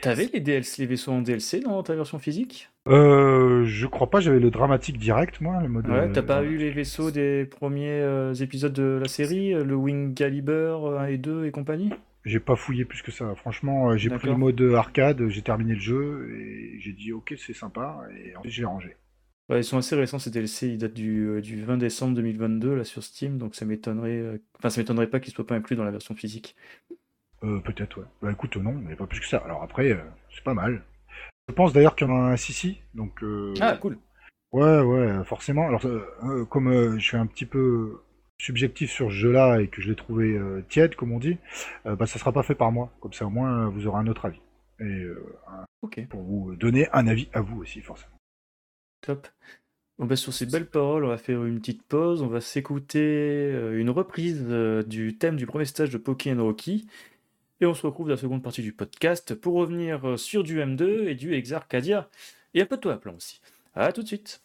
T'avais les DLC, les vaisseaux en DLC dans ta version physique? Euh, Je crois pas, j'avais le dramatique direct, moi, le mode. Ouais, euh, t'as pas eu les vaisseaux des premiers euh, épisodes de la série, euh, le Wing Caliber euh, 1 et 2 et compagnie? J'ai pas fouillé plus que ça. Franchement, euh, j'ai pris le mode arcade, j'ai terminé le jeu et j'ai dit ok, c'est sympa et ensuite j'ai rangé. Ouais, ils sont assez récents ces DLC, ils datent du, euh, du 20 décembre 2022 là sur Steam, donc ça m'étonnerait, euh, enfin ça m'étonnerait pas qu'ils soient pas inclus dans la version physique. Euh, Peut-être, ouais. Bah écoute, non, mais pas plus que ça. Alors après, euh, c'est pas mal. Je pense d'ailleurs qu'il y en a un Sissi, donc. euh, Ah cool. Ouais, ouais, forcément. Alors, euh, euh, comme je suis un petit peu subjectif sur ce jeu-là et que je l'ai trouvé tiède, comme on dit, bah, ça sera pas fait par moi. Comme ça, au moins, vous aurez un autre avis. Et un- pour vous donner un avis à vous aussi, forcément. top. Bon bah sur ces belles paroles, on va faire une petite pause, on va s'écouter une reprise du thème du premier stage de Pokémon Rocky, et on se retrouve dans la seconde partie du podcast pour revenir euh, sur du M2 et du Exarcadia, et un peu de toi à plan aussi. À tout de suite.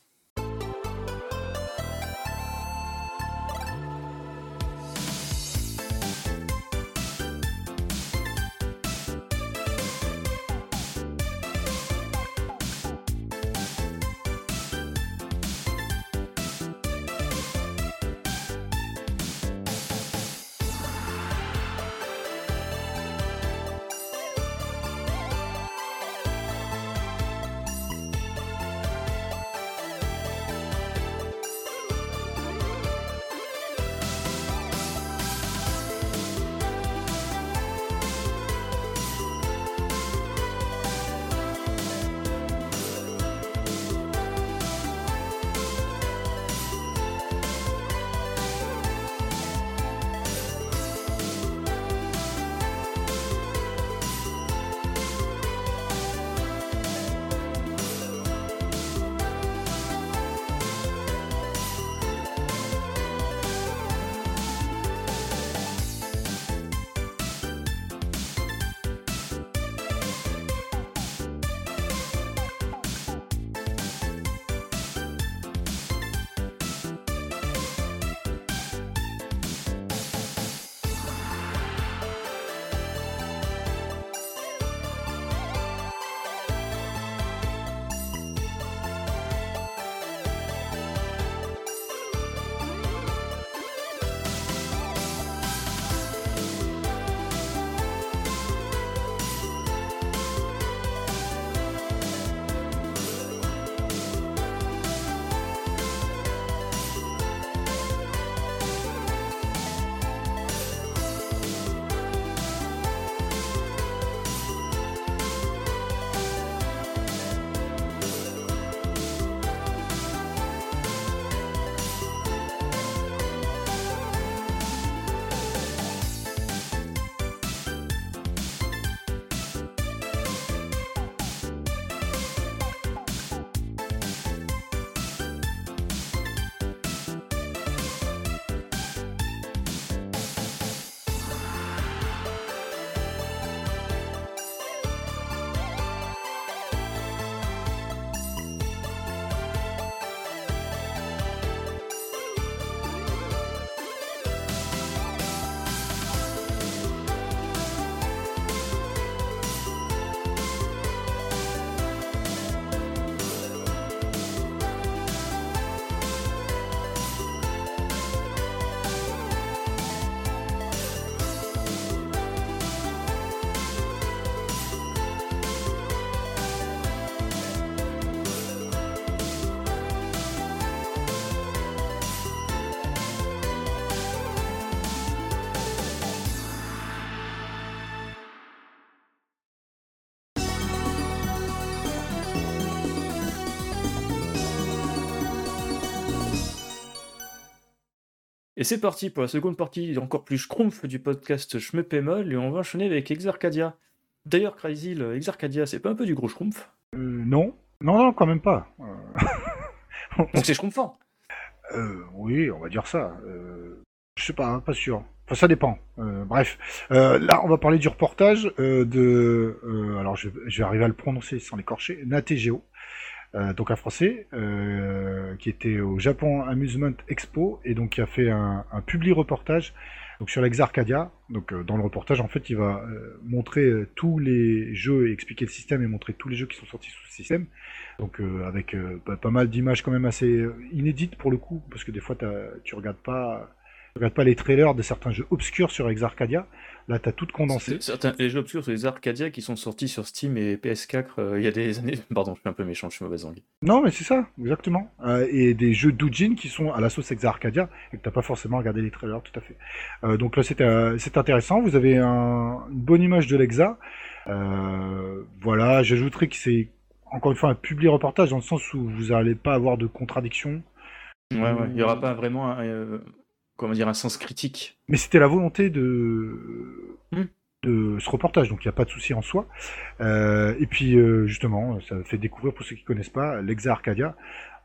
Et c'est parti pour la seconde partie encore plus schrumpf du podcast Je me pémol et on va enchaîner avec Exarcadia. D'ailleurs, Crazy, Exarcadia, c'est pas un peu du gros schrumpf Euh, non. Non, non, quand même pas. Euh, Donc c'est schrumpfant. euh, oui, on va dire ça. Euh, je sais pas, hein, pas sûr. Enfin, ça dépend. Euh, bref. Là, on va parler du reportage de... alors, je, je vais arriver à le prononcer sans l'écorcher. Nategeo. Euh, donc un français euh, qui était au Japon Amusement Expo et donc qui a fait un, un publi reportage donc sur l'Exarcadia. Donc euh, dans le reportage en fait il va euh, montrer euh, tous les jeux et expliquer le système et montrer tous les jeux qui sont sortis sous ce système. Donc euh, avec euh, pas, mal d'images quand même assez inédites pour le coup parce que des fois tu regardes pas tu regardes pas les trailers de certains jeux obscurs sur Exarcadia. Là t'as tout condensé. Certains, les jeux obscurs sur les Arcadia qui sont sortis sur Steam et PS4 euh, il y a des années. Pardon, je suis un peu méchant, je suis mauvaise langue. Non, mais c'est ça, exactement. Euh, et des jeux doujin qui sont à la sauce Exa Arcadia et que t'as pas forcément regardé les trailers, tout à fait. Euh, donc là, c'est intéressant. Vous avez un- une bonne image de l'Exa. Voilà, j'ajouterais que c'est encore une fois un public reportage dans le sens où vous n'allez pas avoir de contradiction. Ouais, ouais. Il n'y aura pas vraiment un, comment dire, un sens critique. Mais c'était la volonté de Hmm. de ce reportage, donc il n'y a pas de souci en soi. Euh, et puis euh, justement, ça fait découvrir pour ceux qui connaissent pas l'Exa Arcadia.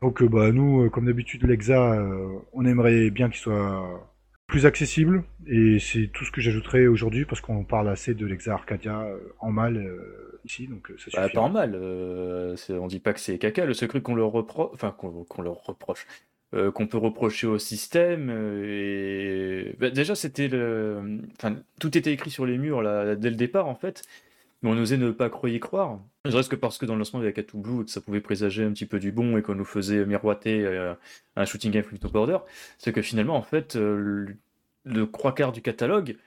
Donc euh, bah, nous, comme d'habitude, l'Exa, euh, on aimerait bien qu'il soit plus accessible. Et c'est tout ce que j'ajouterai aujourd'hui parce qu'on parle assez de l'Exa Arcadia en mal euh, ici, donc ça Bah, pas en mal. euh, on dit pas que c'est caca. Le seul truc qu'on leur reproche, enfin qu'on qu'on leur reproche, euh, qu'on peut reprocher au système. euh, et bah, déjà, c'était le, enfin tout était écrit sur les murs là dès le départ en fait. Mais on osait ne pas croire y croire. Ne serait-ce que parce que dans le lancement y avait Katou Blue ça pouvait présager un petit peu du bon et qu'on nous faisait miroiter euh, un shooting game to border. C'est que finalement en fait le, le trois quarts du catalogue,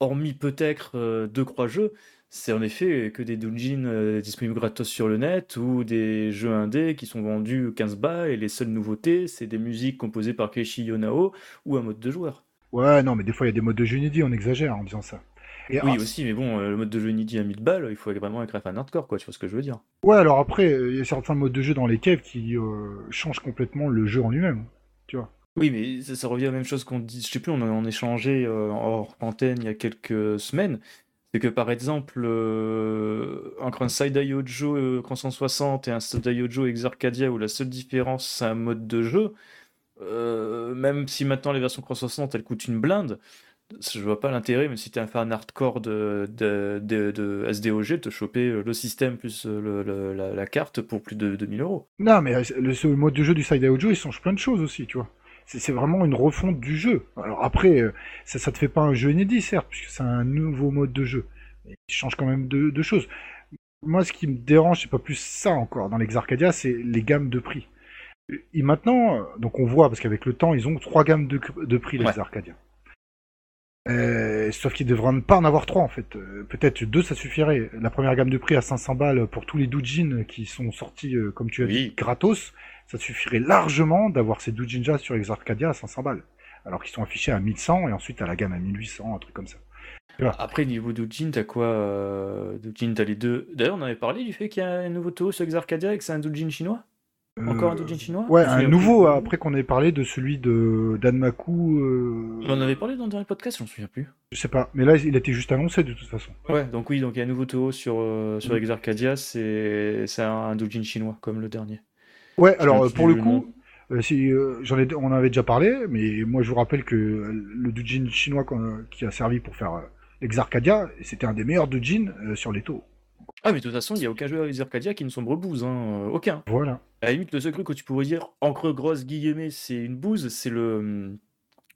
hormis peut-être deux croix jeux, c'est en effet que des dungeons euh, disponibles gratos sur le net ou des jeux indés qui sont vendus 15 bas et les seules nouveautés, c'est des musiques composées par Keiichi Yonao ou un mode de joueur. Ouais, non, mais des fois il y a des modes de jeu inédits, on exagère en disant ça. Et Oui, aussi, mais bon, euh, le mode de jeu inédit à 1000 balles, il faut vraiment être un hardcore, quoi, tu vois ce que je veux dire. Ouais, alors après, euh, il y a certains modes de jeu dans les caves qui euh, changent complètement le jeu en lui-même. Tu vois. Oui, mais ça, ça revient à la même chose qu'on dit, je sais plus, on en a échangé euh, hors antenne il y a quelques semaines. C'est que par exemple, euh, entre un Saidai Yojo euh, 360 et un Saidai Yojo Exarcadia où la seule différence c'est un mode de jeu, euh, même si maintenant les versions 360 elles coûtent une blinde, je vois pas l'intérêt, même si tu es un fan hardcore de, de, de, de SDOG, de te choper le système plus la, carte pour plus de 2000 euros. Non, mais euh, le, mode de jeu du Side Audio, il change plein de choses aussi, tu vois. C'est vraiment une refonte du jeu. Alors après, euh, ça, ça te fait pas un jeu inédit, certes, puisque c'est un nouveau mode de jeu. Il change quand même de, de choses. Moi, ce qui me dérange, c'est pas plus ça encore dans l'Exarcadia, c'est les gammes de prix. Et maintenant, euh, donc on voit, parce qu'avec le temps, ils ont trois gammes de, de prix, les Ouais. Arcadia. Euh, sauf qu'ils devraient pas en avoir trois en fait. Euh, Peut-être deux ça suffirait. La première gamme de prix à 500 balles pour tous les doujins qui sont sortis, euh, comme tu as Oui. dit, gratos, ça suffirait largement d'avoir ces doujinjas sur Exarcadia à 500 balles. Alors qu'ils sont affichés à 1100 et ensuite à la gamme à 1800, un truc comme ça. Après, niveau Doujin, t'as quoi euh, Doujin, t'as les deux. D'ailleurs, on avait parlé du fait qu'il y a un nouveau Toho sur Exarcadia et que c'est un Doujin chinois? Encore un Euh, Doujin chinois? Ouais, Je un nouveau plus. après qu'on ait parlé de celui de d'Anmaku. Euh... On en avait parlé dans le dernier podcast, j'en souviens plus. Je sais pas, mais là il était juste annoncé de toute façon. Ouais, donc oui, donc il y a un nouveau Toho sur, euh, sur Mm. Exarcadia, c'est c'est un, un Doujin chinois, comme le dernier. Ouais, alors euh, pour le coup, euh, si euh, j'en ai, on en avait déjà parlé, mais moi je vous rappelle que le doujin chinois qui a servi pour faire l'Exarcadia, c'était un des meilleurs doujins sur les taux. Ah, mais de toute façon, il n'y a aucun jeu à Exarcadia qui ne sombre bouse, hein, aucun. Voilà. À la limite, le seul truc que tu pourrais dire, encre grosse guillemets, c'est une bouse, c'est le,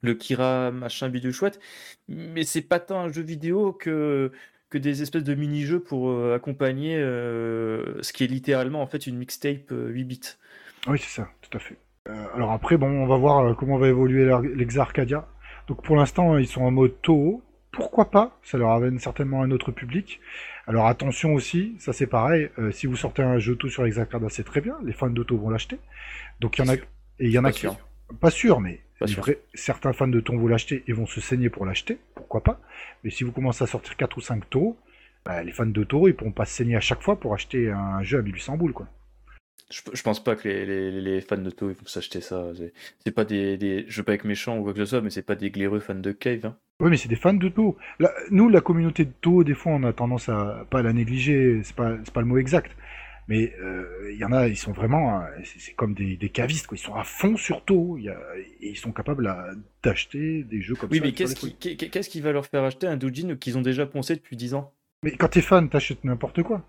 le Kira machin bidule chouette, mais c'est pas tant un jeu vidéo que, que des espèces de mini-jeux pour accompagner euh, ce qui est littéralement en fait une mixtape euh, 8 bits. Oui, c'est ça, tout à fait. Euh, alors après, bon, on va voir euh, comment va évoluer l'Exarcadia. Donc pour l'instant, ils sont en mode Toho. Pourquoi pas? Ça leur amène certainement un autre public. Alors attention aussi, ça c'est pareil. euh, si vous sortez un jeu Toho sur Exarcadia, c'est très bien. Les fans d'Auto vont l'acheter. Donc il y en a, et il y en a qui, sûr. pas sûr, mais Pas les sûr. vrais- certains fans de Toho vont l'acheter et vont se saigner pour l'acheter. Pourquoi pas? Mais si vous commencez à sortir 4 ou 5 Toho, bah, les fans de Toho, ils pourront pas se saigner à chaque fois pour acheter un jeu à 1800 boules, quoi. Je, je pense pas que les, les- les fans de To ils vont s'acheter ça. C'est- C'est pas des, des. Je veux pas être méchant ou quoi que ce soit, mais c'est pas des glaireux fans de Cave. hein. Oui, mais c'est des fans de To. Là, nous, la communauté de To, des fois, on a tendance à pas la négliger. C'est pas, c'est pas le mot exact. Mais euh, il y en a, ils sont vraiment, euh, c'est c'est comme des, des cavistes, quoi. Ils sont à fond sur To. Il y a- et ils sont capables à- d'acheter des jeux comme Oui, ça. mais qu'est-ce qui, qu'est- qu'est-ce qui va leur faire acheter un doujin qu'ils ont déjà poncé depuis 10 ans? Mais quand t'es fan, t'achètes n'importe quoi.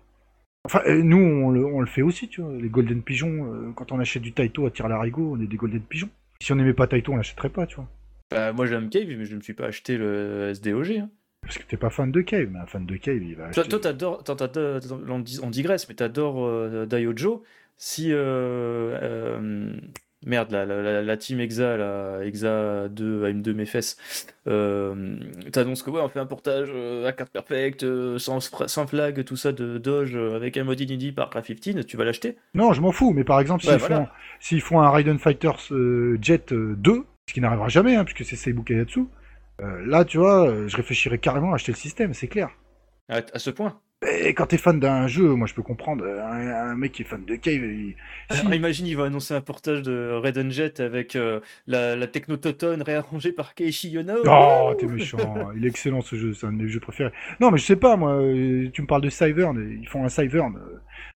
Enfin, euh, nous, on le, on le fait aussi, tu vois. Les Golden Pigeons, euh, quand on achète du Taito à tir larigot, on est des Golden Pigeons. Si on n'aimait pas Taito, on l'achèterait pas, tu vois. Bah, Moi j'aime Cave, mais je ne me suis pas acheté le SDOG. hein. Parce que t'es pas fan de Cave, mais un fan de Cave, il va Toi, acheter... toi, t'adores, on, digresse, mais t'adores euh, Daiojo. Si euh, euh, merde, la, la, la- team Exa, la Exa 2 AM2 mes fesses, euh, t'annonces que ouais, on fait un portage euh, à carte perfecte, euh, sans, sans flag, tout ça de Doge, euh, avec un mode inédit par Craft15, tu vas l'acheter? Non, je m'en fous, mais par exemple, s'ils Ouais, font, voilà. s'ils font un Raiden Fighters euh, Jet euh, 2, ce qui n'arrivera jamais, hein, puisque c'est Seibu Kayatsu, euh, là, tu vois, je réfléchirais carrément à acheter le système, c'est clair. à, à ce point? Et quand t'es fan d'un jeu, moi je peux comprendre, euh, un, un mec qui est fan de Cave, il... Alors, imagine, il va annoncer un portage de Red Jet avec euh, la, la techno Toton réarrangée par Keiichi Yono. Oh, t'es méchant. Il est excellent ce jeu, c'est un de mes jeux préférés. Non, mais je sais pas, moi, euh, tu me parles de Cyvern, ils font un Cyvern.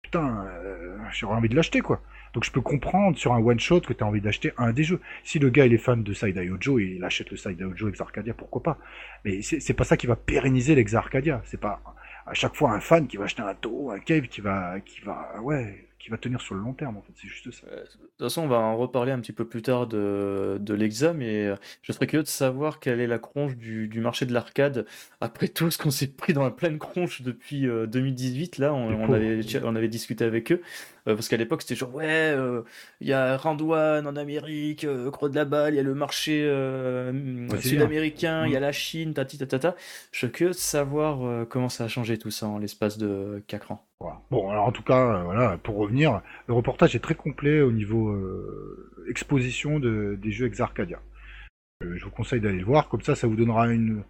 Putain, euh, j'aurais envie de l'acheter, quoi. Donc je peux comprendre sur un one-shot que t'as envie d'acheter un des jeux. Si le gars il est fan de Side Ojo, il achète le Side Ojo Ex Arcadia, pourquoi pas? Mais c'est pas ça qui va pérenniser l'Ex Arcadia. C'est pas à chaque fois un fan qui va acheter un To, un Cave qui va, qui va, ouais, qui va tenir sur le long terme, en fait. C'est juste ça. Euh, De toute façon, on va en reparler un petit peu plus tard de, de l'Exa, mais euh, je serais curieux de savoir quelle est la cronche du, du marché de l'arcade après tout ce qu'on s'est pris dans la pleine cronche depuis euh, 2018. Là, on, avait, on avait discuté avec eux, euh, parce qu'à l'époque, c'était genre, ouais, euh, il y a Randwan en Amérique, euh, Croix de la Balle, il y a le marché Ouais, sud-américain, il y a Mm. la Chine, tati tatata. Je suis curieux de savoir comment ça a changé tout ça en l'espace de 4 ans. Voilà. Bon, alors en tout cas, voilà, pour revenir, le reportage est très complet au niveau exposition de, des jeux Ex Arcadia. Euh, je vous conseille d'aller le voir, comme ça, ça vous donnera une,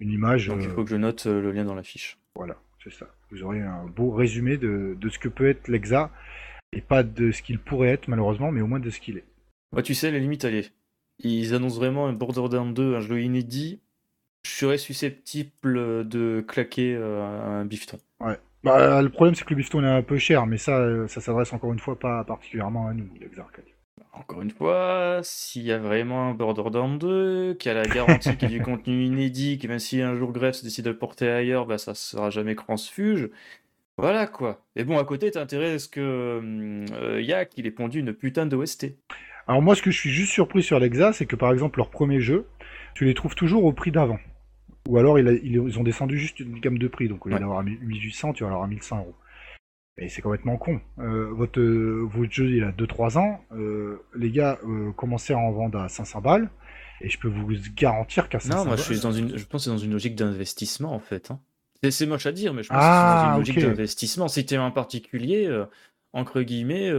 une image. Donc il faut que je note le lien dans la fiche. Voilà, c'est ça. Vous aurez un beau résumé de, de ce que peut être l'Exa, et pas de ce qu'il pourrait être, malheureusement, mais au moins de ce qu'il est. Moi, tu sais, les limites, allez. Ils annoncent vraiment un Borderlands 2, un jeu inédit. Je serais susceptible de claquer euh, un bifton. Bah, le problème, c'est que le bifton est un peu cher, mais ça, ça s'adresse encore une fois pas particulièrement à nous, l'Exa. Encore une fois, s'il y a vraiment un Borderlands 2, qui a la garantie qu'il y a du contenu inédit, que même si un jour Grefg décide de le porter ailleurs, bah, ça sera jamais transfuge. Voilà quoi. Et bon, à côté, t'as intérêt à ce que hum, euh, Yak, il ait pondu une putain d'OST. Alors moi, ce que je suis juste surpris sur l'Exa, c'est que par exemple, leur premier jeu, tu les trouves toujours au prix d'avant. Ou alors, il a- il- ils ont descendu juste une gamme de prix, donc au lieu Ouais. d'avoir à 1800, tu vas l'avoir à 1100 euros. Et c'est complètement con. Euh, votre, euh, votre jeu, il a 2-3 ans. euh, les gars, euh, commencez à en vendre à 500 balles. Et je peux vous garantir qu'à 500 Non, moi balles... je suis dans une, je pense que c'est dans une logique d'investissement en fait. hein. C'est- moche à dire, mais je pense Ah, que c'est dans une logique d'investissement. Si t'es un particulier, euh, entre guillemets,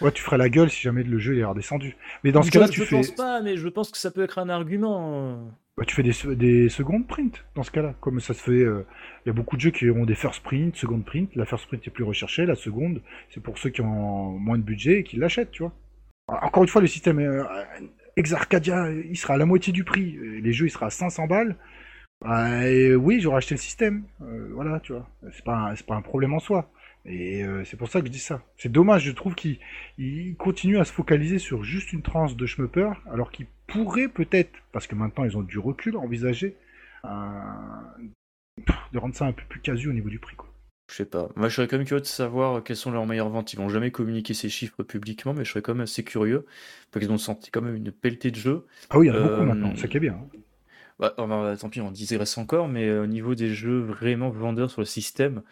Ouais, tu ferais la gueule si jamais le jeu il est redescendu. Mais dans ce je, cas-là, je tu fais, pense pas, mais je pense que ça peut être un argument. Euh. bah, tu fais des, se- des secondes prints dans ce cas-là. Comme ça se fait, euh, il y a beaucoup de jeux qui ont des first print, second print. La first print est plus recherchée, la seconde, c'est pour ceux qui ont moins de budget et qui l'achètent, tu vois. Encore une fois, le système euh, Ex Arcadia, il sera à la moitié du prix. Euh, Les jeux, il sera à 500 balles. Bah, oui, j'aurais acheté le système. Euh, voilà, tu vois. C'est pas, pas un problème en soi. Et euh, c'est pour ça que je dis ça. C'est dommage, je trouve qu'il il continue à se focaliser sur juste une tranche de schmupper, alors qu'il pourrait peut-être, parce que maintenant ils ont du recul, envisager de rendre ça un peu plus casu au niveau du prix. Quoi. Je sais pas. Moi, je serais quand même curieux de savoir quelles sont leurs meilleures ventes. Ils vont jamais communiquer ces chiffres publiquement, mais je serais quand même assez curieux. Parce qu'ils ont sorti quand même une pelletée de jeux. Ah oui, il y en a Euh, beaucoup maintenant, ça qui est bien. hein. Bah, bah, tant pis, on digresse encore, mais euh, au niveau des jeux vraiment vendeurs sur le système,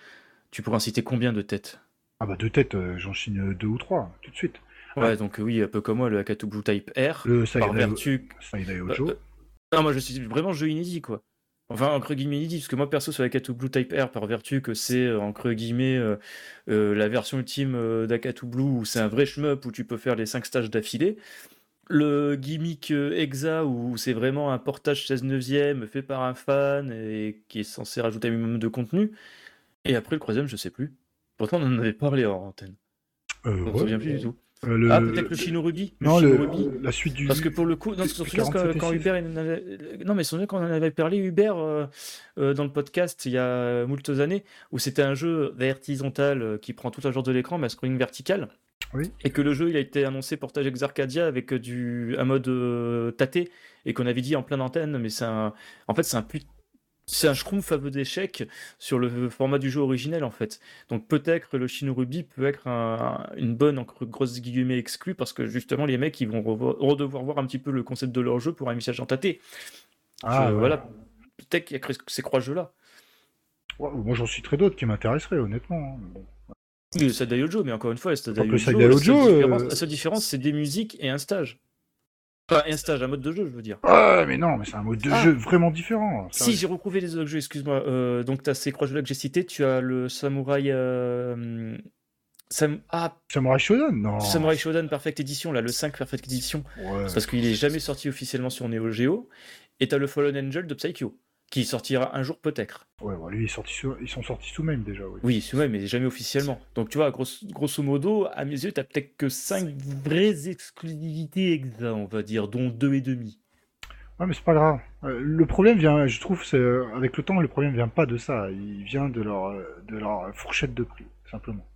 tu pourrais en citer combien de têtes? Ah bah deux têtes, euh, j'en chine deux ou trois, tout de suite. Ouais, donc oui, un peu comme moi, le Akatu Blue Type R, Le par Side vertu Euh, Ojo. euh, non, moi je suis vraiment jeu inédit quoi. Enfin, entre guillemets inédit, parce que moi perso sur Akatu Blue Type R, par vertu que c'est entre guillemets euh, euh, la version ultime euh, d'Akatu Blue où c'est un vrai shmup où tu peux faire les 5 stages d'affilée. Le gimmick euh, Exa où c'est vraiment un portage 16 neuvième fait par un fan et qui est censé rajouter un minimum de contenu. Et après le troisième, je sais plus. Pourtant on en avait parlé en antenne. Euh, Je me ouais. souviens plus du tout. Euh, le- Ah, peut-être le Shinorubi. le Non, le- la suite du. Parce que pour le coup, non, sur P47 quand, quand 6. Hubert avait... Non, mais souvenez quand on en avait parlé, Hubert, euh, euh, dans le podcast, il y a moultes années, où c'était un jeu vertical euh, qui prend tout un genre de l'écran, mais à scrolling vertical. Oui. Et que le jeu, il a été annoncé portage ex Arcadia avec euh, du... un mode euh, tâté, et qu'on avait dit en pleine antenne, mais c'est un... En fait, c'est un put- C'est un schtroumpf à vœu d'échec sur le format du jeu originel en fait. Donc peut-être le Shinorubi peut être un- une bonne entre grosses guillemets exclue parce que justement les mecs ils vont redevoir voir un petit peu le concept de leur jeu pour un message en tâté. Ah, Je- ouais. Voilà, peut-être qu'il y a ces trois jeux là. Ouais, moi, j'en citerai d'autres qui m'intéresseraient, honnêtement. hein. Le Sadai Ojo, mais encore une fois, le Sadai Donc, le Ojo, Sadai la Ojo, seule différence, euh, la seule différence, c'est des musiques et un stage. Enfin, un stage, un mode de jeu, je veux dire. Ouais, mais non, mais c'est un mode de Ah. jeu vraiment différent. Ça- Si, j'ai retrouvé les autres jeux, excuse-moi. Euh, donc, tu as ces trois jeux-là que j'ai cités. Tu as le Samurai. euh, Sam- Ah, Samurai Shodown Non. Samurai Shodown Perfect Edition, là, le 5 Perfect Edition. Ouais. Parce qu'il est jamais sorti officiellement sur Neo Geo. Et tu as le Fallen Angel de Psycho, qui sortira un jour peut-être. Ouais, ouais, lui, il est sorti sous- ils sont sortis sous même déjà, oui. Oui, celui-là, mais jamais officiellement. Donc, tu vois, grosso, grosso modo, à mes yeux, tu peut-être que 5 vraies exclusivités exa, on va dire, dont 2 et demi. Ouais, mais c'est pas grave. Euh, le problème vient, je trouve, c'est euh, avec le temps, le problème vient pas de ça. Il vient de leur, euh, de leur fourchette de prix, simplement.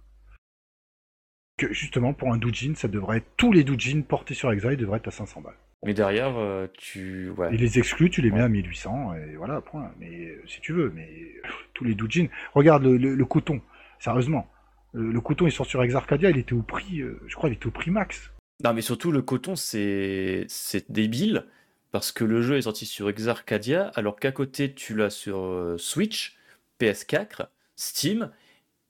Que justement, pour un doujin, ça devrait être tous les doujins portés sur Exile devraient être à 500 balles. Mais derrière, euh, tu. Ouais. Et les exclus, tu les mets Ouais. à 1800 et voilà, point. Mais euh, si tu veux, mais euh, tous les doujins. Regarde le, le- le coton, sérieusement. Le, le coton, il sort sur Ex Arcadia, il était au prix, euh, je crois, il était au prix max. Non, mais surtout, le coton, c'est c'est débile parce que le jeu est sorti sur Exarcadia, alors qu'à côté, tu l'as sur euh, Switch, PS4, Steam,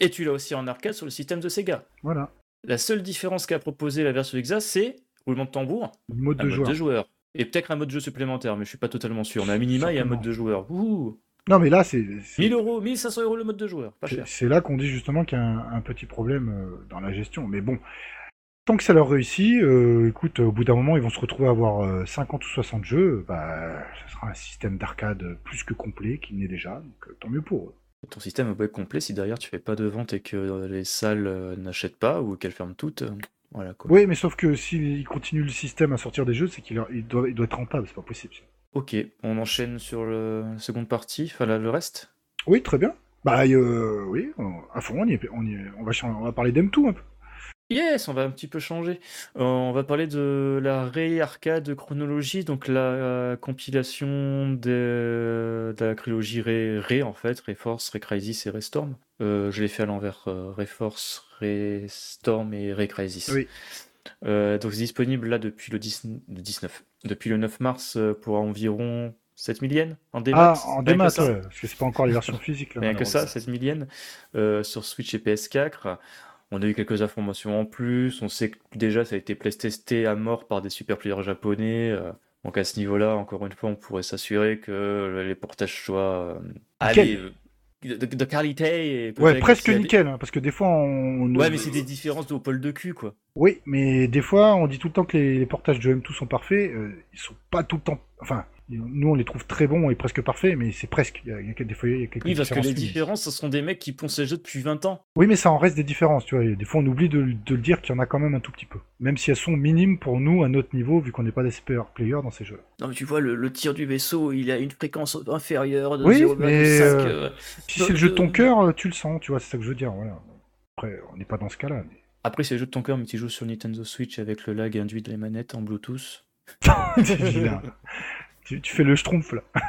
et tu l'as aussi en arcade sur le système de Sega. Voilà. La seule différence qu'a proposé la version Exa, c'est roulement de tambour, Le mode un de mode joueur. de joueur. Et peut-être un mode de jeu supplémentaire, mais je suis pas totalement sûr. Mais à minima, il y a un mode de joueur. Ouh, Non, mais là, c'est. c'est- 1000 euros, 1500 euros le mode de joueur, pas C'est cher. c'est là qu'on dit justement qu'il y a un, un petit problème euh, dans la gestion. Mais bon, tant que ça leur réussit, euh, écoute, au bout d'un moment, ils vont se retrouver à avoir euh, 50 ou 60 jeux. Bah, ce sera un système d'arcade plus que complet qu'il n'est déjà. Donc, euh, tant mieux pour eux. Ton système va être complet si derrière tu fais pas de vente et que euh, les salles euh, n'achètent pas ou qu'elles ferment toutes. Voilà quoi. Oui, mais sauf que s'ils continuent le système à sortir des jeux, c'est qu'il il doit, il doit être rentable. C'est pas possible. Ok, on enchaîne sur le- la seconde partie, enfin le reste. Oui, très bien. Bah, euh, oui, à fond, on, y est- on, y est- on va, chan- on va parler d'M2 un peu. Yes, on va un petit peu changer. Euh, on va parler de la Ré-Arcade chronologie, donc la euh, compilation de, de la trilogie Ré, Ré en fait, Ré-Force, Ré-Crisis et Ré-Storm. Euh, je l'ai fait à l'envers, euh, Ré-Force, Ré-Storm et Ré-Crisis. Oui. Euh, donc c'est disponible là depuis le, 10 le 19, depuis le 9 mars pour environ 7000 yens en démat. Ah, en démat, ouais, parce que c'est pas encore les versions physiques. Là, Rien que ça, malheureusement. 16 millièmes euh, sur Switch et PS4. On a eu quelques informations en plus. On sait que déjà ça a été testé à mort par des super players japonais. euh, donc à ce niveau-là, encore une fois, on pourrait s'assurer que les portages soient euh, allez, euh, de, de qualité. Et Ouais, presque nickel, hein, parce que des fois on. Ouais, mais c'est des différences de pôle de cul, quoi. Oui, mais des fois on dit tout le temps que les, les portages de M2 sont parfaits. euh, ils sont pas tout le temps. Enfin, nous on les trouve très bons et presque parfaits, mais c'est presque. Il y a, il y a des fois il y a quelques Oui, parce que différences les différences, ce sont des mecs qui poncent ces jeux depuis 20 ans. Oui, mais ça en reste des différences, tu vois. Des fois on oublie de, de le dire qu'il y en a quand même un tout petit peu. Même si elles sont minimes pour nous à notre niveau, vu qu'on n'est pas des super players dans ces jeux. Non, mais tu vois, le, le tir du vaisseau, il a une fréquence inférieure de Oui, 0,5. mais, euh, euh, Si c'est le jeu de ton euh, cœur, euh, tu le sens, tu vois, c'est ça que je veux dire. Voilà. Après, on n'est pas dans ce cas-là. mais- Après, c'est le jeu de ton cœur, mais tu joues sur Nintendo Switch avec le lag induit de les manettes en Bluetooth. Tu, tu fais le schtroumpf là.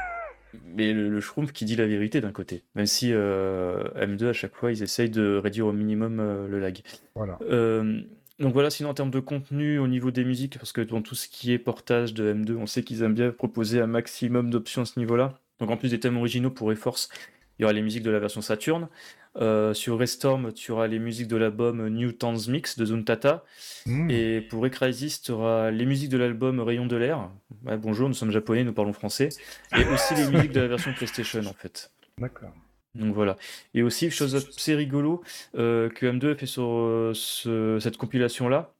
Mais le, le Schtroumpf qui dit la vérité d'un côté. Même si euh, M2, à chaque fois, ils essayent de réduire au minimum euh, le lag. Voilà. Euh, donc voilà, sinon en termes de contenu au niveau des musiques, parce que dans tout ce qui est portage de M2, on sait qu'ils aiment bien proposer un maximum d'options à ce niveau-là. Donc en plus des thèmes originaux pour Reforce, il y aura les musiques de la version Saturn. Euh, sur Restorm, tu auras les musiques de l'album New Towns Mix de Zone Tata. Hmm. Et pour Recrisis, tu auras les musiques de l'album Rayon de l'air. Ouais, bonjour, nous sommes japonais, nous parlons français. Et aussi les musiques de la version PlayStation en fait. D'accord. Donc voilà. Et aussi, chose assez rigolo euh, que M2 a fait sur euh, ce- cette compilation-là.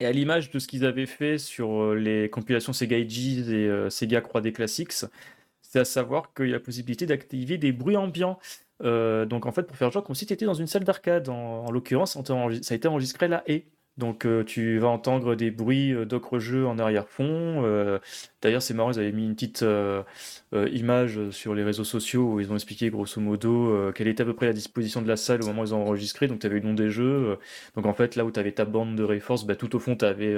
Et à l'image de ce qu'ils avaient fait sur euh, les compilations Sega Ages et Sega 3D Classics, c'est à savoir qu'il y a la possibilité d'activer des bruits ambiants donc en fait, pour faire genre comme si tu étais dans une salle d'arcade. En, en l'occurrence, ça a été enregistré là et. Donc euh, tu vas entendre des bruits euh, d'autres jeux en arrière-fond. Euh, d'ailleurs, c'est marrant, ils avaient mis une petite image sur les réseaux sociaux où ils ont expliqué grosso modo quelle était à peu près la disposition de la salle au moment où ils ont enregistré. Donc tu avais le nom des jeux. donc en fait, là où tu avais ta bande de Rayforce, bah, tout au fond, tu avais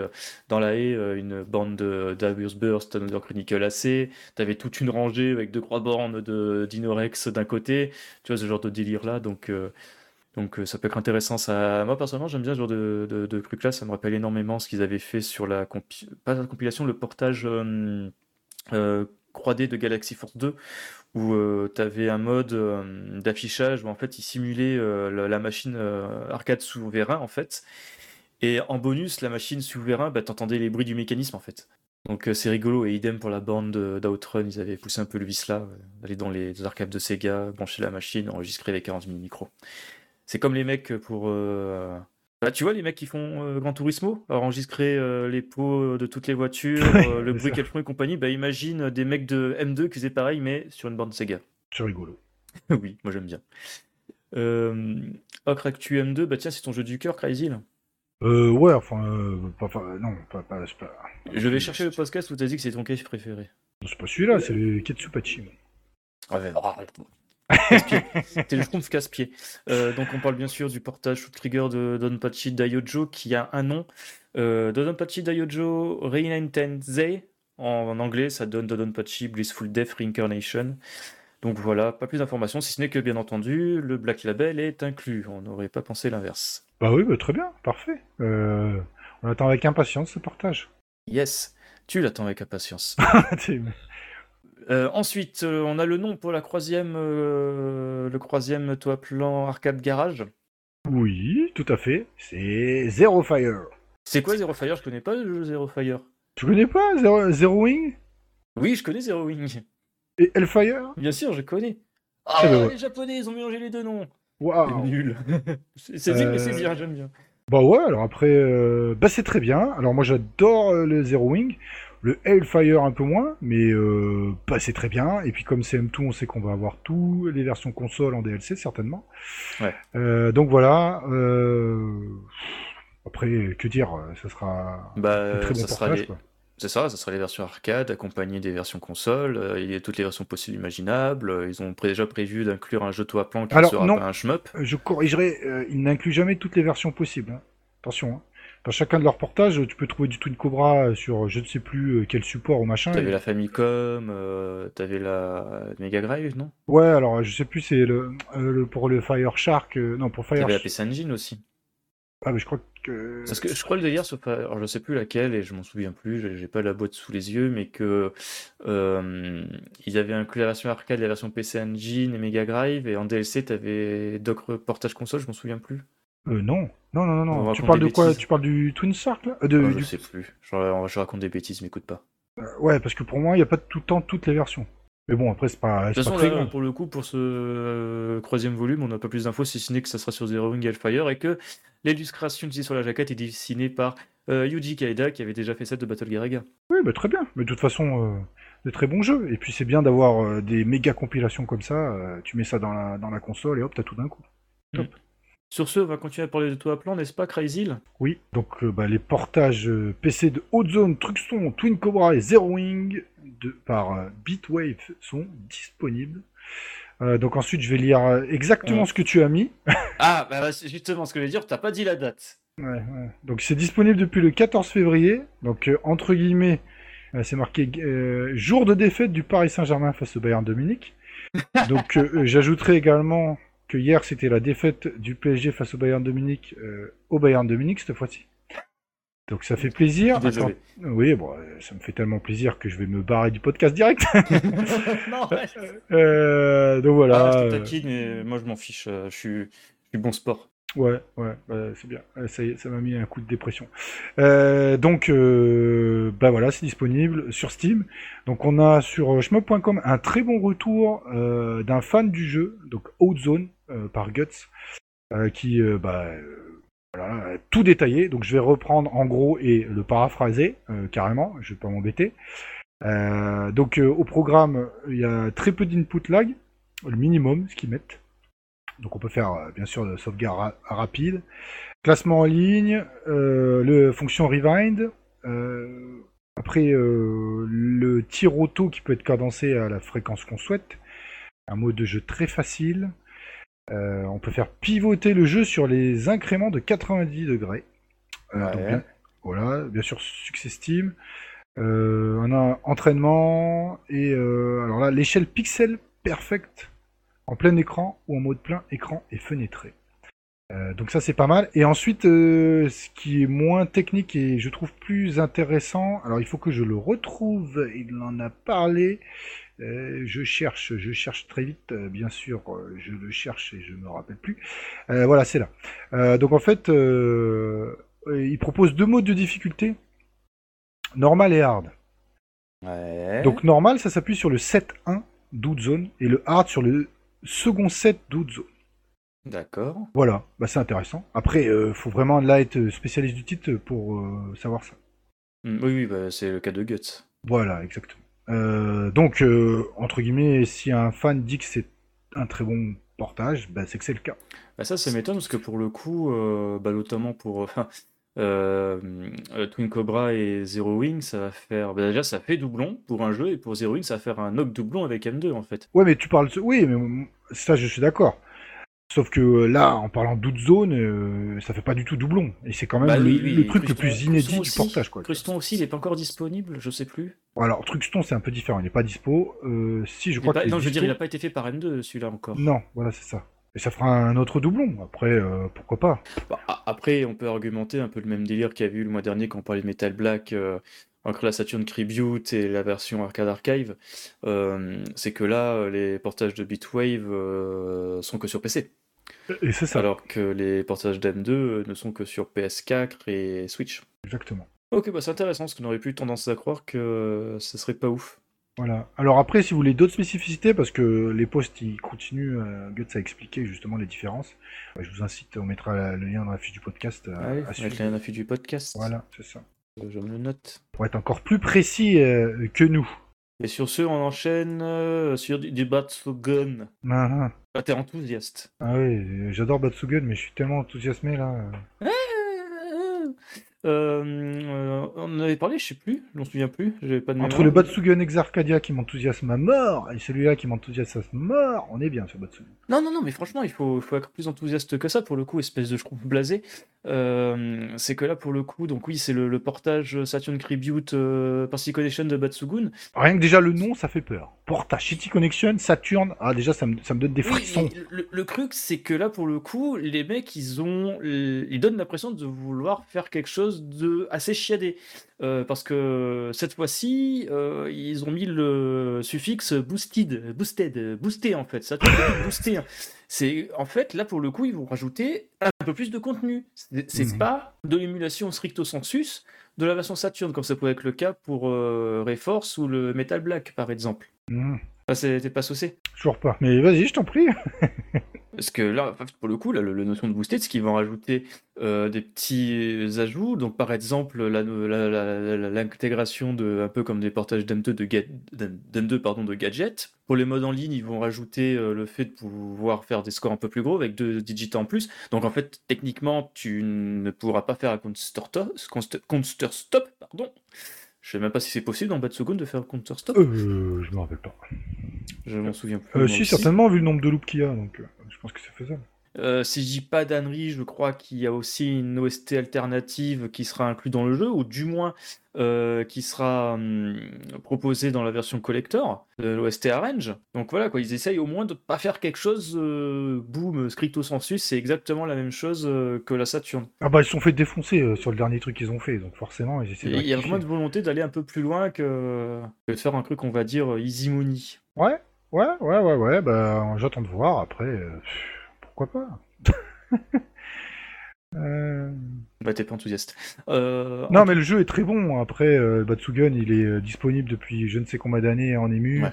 dans la haie une bande d'Avius Burst, Another Chronicle AC. Tu avais toute une rangée avec deux croix bornes d'Inorex d'un côté. Tu vois, ce genre de délire-là. Donc donc euh, ça peut être intéressant. Ça... Moi personnellement j'aime bien ce genre de, truc-là, ça me rappelle énormément ce qu'ils avaient fait sur la, compilation, le portage 3D euh, euh, de Galaxy Force 2, où tu avais un mode d'affichage où en fait il simulait la, machine arcade souverain en fait. Et en bonus, la machine souverain, bah, t'entendais les bruits du mécanisme en fait. Donc c'est rigolo, et idem pour la bande d'Outrun, ils avaient poussé un peu le vice là, aller dans les arcades de Sega, brancher la machine, enregistrer avec 40 000 micros. C'est comme les mecs pour. Euh, bah, tu vois, les mecs qui font euh, Grand Turismo, enregistrer euh, les pots de toutes les voitures, le bruit qu'elles font et compagnie, bah imagine des mecs de M2 qui faisaient pareil, mais sur une bande Sega. C'est rigolo. oui, moi j'aime bien. Euh, Ocre Actu M2, bah tiens, c'est ton jeu du cœur, Crazy Euh, ouais, enfin, non, pas, pas, Je vais chercher le podcast où t'as dit que c'est ton case préféré. C'est pas celui-là, c'est le Ketsupachi. Ouais, C'était le Schtroumpf casse-pied. Euh, donc on parle bien sûr du portage Trigger de Donpachi Daiojo qui a un nom. Euh, Dodonpachi Daiojo Reintenze. En, en anglais, ça donne Dodonpachi Blissful Death Reincarnation. Donc voilà, pas plus d'informations, si ce n'est que bien entendu, le Black Label est inclus. On n'aurait pas pensé l'inverse. Bah oui, bah très bien, parfait. Euh, on attend avec impatience ce portage. Yes, tu l'attends avec impatience. Euh, ensuite, euh, on a le nom pour la croisième, euh, le croisième toit plan arcade garage. Oui, tout à fait. C'est Zero Fire. C'est quoi Zero Fire? Je connais pas le jeu Zero Fire. Tu connais pas Zero, Wing? Oui, je connais Zero Wing. Et Hellfire? Bien sûr, je connais. Ah, ben les Japonais, ils ont mélangé les deux noms. Waouh. Nul. c'est bien, j'aime bien. Bah ouais, alors après, bah c'est très bien. Alors moi j'adore le Zero Wing. Le Hellfire un peu moins, mais euh, c'est très bien. Et puis comme c'est M2, on sait qu'on va avoir toutes les versions console en DLC certainement. Ouais. Euh, donc voilà. Euh... Après, que dire Ça sera bah, un très bon portage. C'est ça, ça sera les versions arcade accompagnées des versions console. Euh, il y a toutes les versions possibles imaginables. Ils ont déjà prévu d'inclure un jeu toit plan qui Alors, sera non, pas un shmup. Je corrigerai, ils n'incluent jamais toutes les versions possibles. Hein. Attention. Hein. Dans chacun de leurs portages, tu peux trouver du Twin Cobra sur je ne sais plus euh, quel support ou machin. T'avais la Famicom, euh, t'avais la Mega Drive, non? Ouais, alors je sais plus, c'est le, euh, pour le Fire Shark. non, pour Fire T'avais la PC Engine aussi. Ah, mais je crois que. Parce que je crois le délire, alors je sais plus laquelle et je m'en souviens plus, j'ai pas la boîte sous les yeux, mais que ils avaient inclus la version arcade, la version PC Engine et Mega Drive, et en DLC t'avais d'autres portages console, je m'en souviens plus. Euh, non. Non, non, non, Tu parles de quoi? Tu parles du Twin Shark là? Euh, de, Je sais plus. Je, je, raconte des bêtises, m'écoute pas. Euh, ouais, parce que pour moi, il n'y a pas tout le temps toutes les versions. Mais bon, après, c'est pas. De toute façon, pour le coup, pour ce troisième volume, on n'a pas plus d'infos, si ce n'est que ça sera sur Zero Wing Hellfire et que l'illustration utilisée sur la jaquette est dessinée par Yuji Kaida qui avait déjà fait celle de Battle Garaga. Oui, bah, très bien. Mais de toute façon, de très bons jeux. Et puis, c'est bien d'avoir des méga compilations comme ça. tu mets ça dans la, dans la console et hop, t'as tout d'un coup. Top. Mm. Sur ce, on va continuer à parler de tout à plan, n'est-ce pas, Crazy Oui, donc euh, bah, les portages euh, PC de Haute Zone, Truxton, Twin Cobra et Zero Wing de, par euh, Bitwave sont disponibles. donc ensuite, je vais lire exactement ce que tu as mis. ah, bah, c'est justement ce que je vais dire, t'as pas dit la date. Ouais, ouais. Donc c'est disponible depuis le 14 février. Donc entre guillemets, c'est marqué jour de défaite du Paris Saint-Germain face au Bayern Dominique. Donc j'ajouterai également que hier c'était la défaite du PSG face au Bayern de Munich, euh, au Bayern de Munich cette fois-ci. Donc ça fait plaisir. oui, bon, ça me fait tellement plaisir que je vais me barrer du podcast direct. non, euh, donc voilà. Ah, je moi je m'en fiche. Euh, je suis, je suis bon sport. Ouais, ouais, bah, c'est bien. Ça ça m'a mis un coup de dépression. Euh, donc, euh, bah voilà, c'est disponible sur Steam. Donc, on a sur shmup.com un très bon retour euh, d'un fan du jeu, donc Outzone par Guts, qui, bah, voilà, tout détaillé. Donc, je vais reprendre en gros et le paraphraser carrément. Je vais pas m'embêter. donc, au programme, il y a très peu d'input lag, le minimum, ce qu'ils mettent. Donc on peut faire euh, bien sûr de sauvegarde ra- rapide. Classement en ligne, euh, le fonction rewind. euh, après euh, le tir auto qui peut être cadencé à la fréquence qu'on souhaite. Un mode de jeu très facile. Euh, on peut faire pivoter le jeu sur les incréments de 90 degrés. Euh, donc Ouais. bien- voilà, bien sûr succès Steam. Euh, on a entraînement et alors là l'échelle pixel perfect en plein écran ou en mode plein écran et fenêtré. Euh, donc ça c'est pas mal. Et ensuite, euh, ce qui est moins technique et je trouve plus intéressant, alors il faut que je le retrouve. Il en a parlé. Euh, je cherche, je cherche très vite. bien sûr, je le cherche et je me rappelle plus. Voilà, c'est là. Donc en fait, il propose deux modes de difficulté, normal et hard. Ouais. Donc normal, ça s'appuie sur le 7-1 d'Out Zone et le hard sur le second set d'Out Zone. D'accord. Voilà, bah c'est intéressant. Après, euh, faut vraiment là être spécialiste du titre pour euh, savoir ça. Mm, Oui, oui, bah, c'est le cas de Guts. Voilà, exactement. Euh, donc, euh, entre guillemets, si un fan dit que c'est un très bon portage, bah, c'est que c'est le cas. Bah ça, ça m'étonne parce que pour le coup, bah, notamment pour Twin Cobra et Zero Wing, ça va faire. bah, déjà, ça fait doublon pour un jeu et pour Zero Wing, ça va faire un knock doublon avec M2 en fait. Ouais, mais tu parles... Oui, mais ça, je suis d'accord. Sauf que euh, là, en parlant d'Out Zone, euh, ça fait pas du tout doublon. Et c'est quand même Bah le, truc le plus inédit du portage, quoi. Cruston aussi, il est pas encore disponible, je sais plus. Alors, Truxton, c'est un peu différent. Il est pas dispo. Euh, si, je Il crois pas- Non, je veux dire, il dispo. a pas été fait par M2 celui-là encore. Non, voilà, c'est ça. Et ça fera un autre doublon. Après, euh, pourquoi pas Bah, a- après, on peut argumenter un peu le même délire qu'il y avait eu le mois dernier quand on parlait de Metal Black entre la Saturn Tribute et la version Arcade Archive. Euh, c'est que là, les portages de Bitwave euh, sont que sur PC, Et c'est ça, alors que les portages d'M2 euh, ne sont que sur PS4 et Switch. exactement. Ok, bah c'est intéressant parce qu'on aurait plus tendance à croire que euh, ce serait pas ouf. Voilà. Alors après, si vous voulez d'autres spécificités, parce que les posts ils continuent, euh, Guts a expliqué justement les différences. Euh, je vous incite, on mettra le lien dans la fiche du podcast. euh, à avec suivre. la affiche du podcast. Voilà, c'est ça. Euh, Je me le note. Pour être encore plus précis euh, que nous. Et sur ce, on enchaîne euh, sur du, du Batsugun. Ah, ah. Ah, t'es enthousiaste. Ah oui, j'adore Batsugun, mais je suis tellement enthousiasmé là. Euh. Euh, on en avait parlé, je sais plus, je m'en souviens plus, j'avais pas de Entre mémoire. le Batsugun Exarcadia qui m'enthousiasme à mort et celui-là qui m'enthousiasme à mort, on est bien sur Batsugun. Non, non, non, mais franchement, il faut, il faut être plus enthousiaste que ça pour le coup, espèce de schtroumpf blasé. Euh, c'est que là, pour le coup, donc oui, c'est le, le portage Saturn Tribute euh, Party Connection de Batsugun. Rien que déjà le nom, ça fait peur. Portage City Connection, Saturn, ah déjà ça me, ça me donne des frissons. le, le truc, c'est que là, pour le coup, les mecs, ils ont, ils donnent l'impression de vouloir faire quelque chose de assez chiadé. Euh, parce que cette fois-ci, euh, ils ont mis le suffixe boosted, boosted, boosté en fait. Ça, booster. hein. C'est en fait là pour le coup, ils vont rajouter un peu plus de contenu. C'est pas de l'émulation stricto sensus de la version Saturn comme ça pouvait être le cas pour euh, Reforce ou le Metal Black par exemple. Mmh, T'es pas saucé. toujours pas. Mais vas-y, je t'en prie. Parce que là, pour le coup, là, le, notion de boosted, c'est qu'ils vont rajouter euh, des petits ajouts. Donc, par exemple, l'intégration de, un peu comme des portages d'M2 de, ga- d'M2 pardon, de gadgets. Pour les modes en ligne, ils vont rajouter euh, le fait de pouvoir faire des scores un peu plus gros avec deux digits en plus. Donc, en fait, techniquement, tu ne pourras pas faire un. Counter stop pardon. Je sais même pas si c'est possible dans Batsugun de faire un counter stop. Euh, je me rappelle pas. Je m'en souviens plus. Euh, si, aussi. certainement, vu le nombre de loops qu'il y a, donc euh, je pense que c'est faisable. Euh, si je dis pas d'ânerie, je crois qu'il y a aussi une OST alternative qui sera inclue dans le jeu, ou du moins euh, qui sera hum, proposée dans la version collector de l'OST Arrange. Donc voilà, quoi, ils essayent au moins de pas faire quelque chose, euh, boom, stricto sensus, c'est exactement la même chose que la Saturn. Ah bah, ils se sont fait défoncer sur le dernier truc qu'ils ont fait, donc forcément, ils essaient de Il y a vraiment une volonté d'aller un peu plus loin que, que de faire un truc, on va dire, easy money. Ouais, ouais, ouais, ouais, ouais, bah, j'attends de voir, après, pourquoi pas Euh, Bah, t'es pas enthousiaste. Euh, Non, mais le jeu est très bon. Après, euh, Batsugun, il est disponible depuis je ne sais combien d'années en ému. Ouais.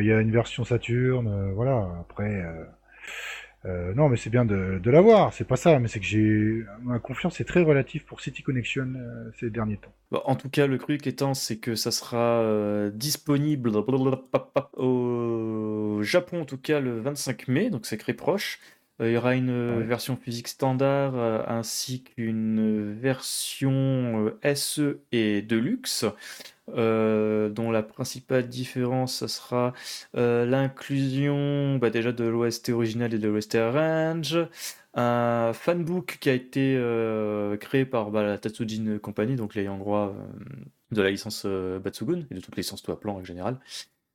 Il y a une version Saturn, voilà. Après, non, mais c'est bien de, de l'avoir. C'est pas ça, mais c'est que j'ai ma confiance est très relative pour City Connection ces derniers temps. Bon, en tout cas, le truc étant, c'est que ça sera disponible au Japon, en tout cas, le 25 mai, donc c'est très proche. Il y aura une Ouais. version physique standard ainsi qu'une version SE et Deluxe, dont la principale différence, ça sera l'inclusion bah, déjà de l'OST original et de l'OST Arrange, un fanbook qui a été créé par bah, la Tatsujin Company, donc les droit de la licence Batsugun et de toutes les licences Toa Plan en général,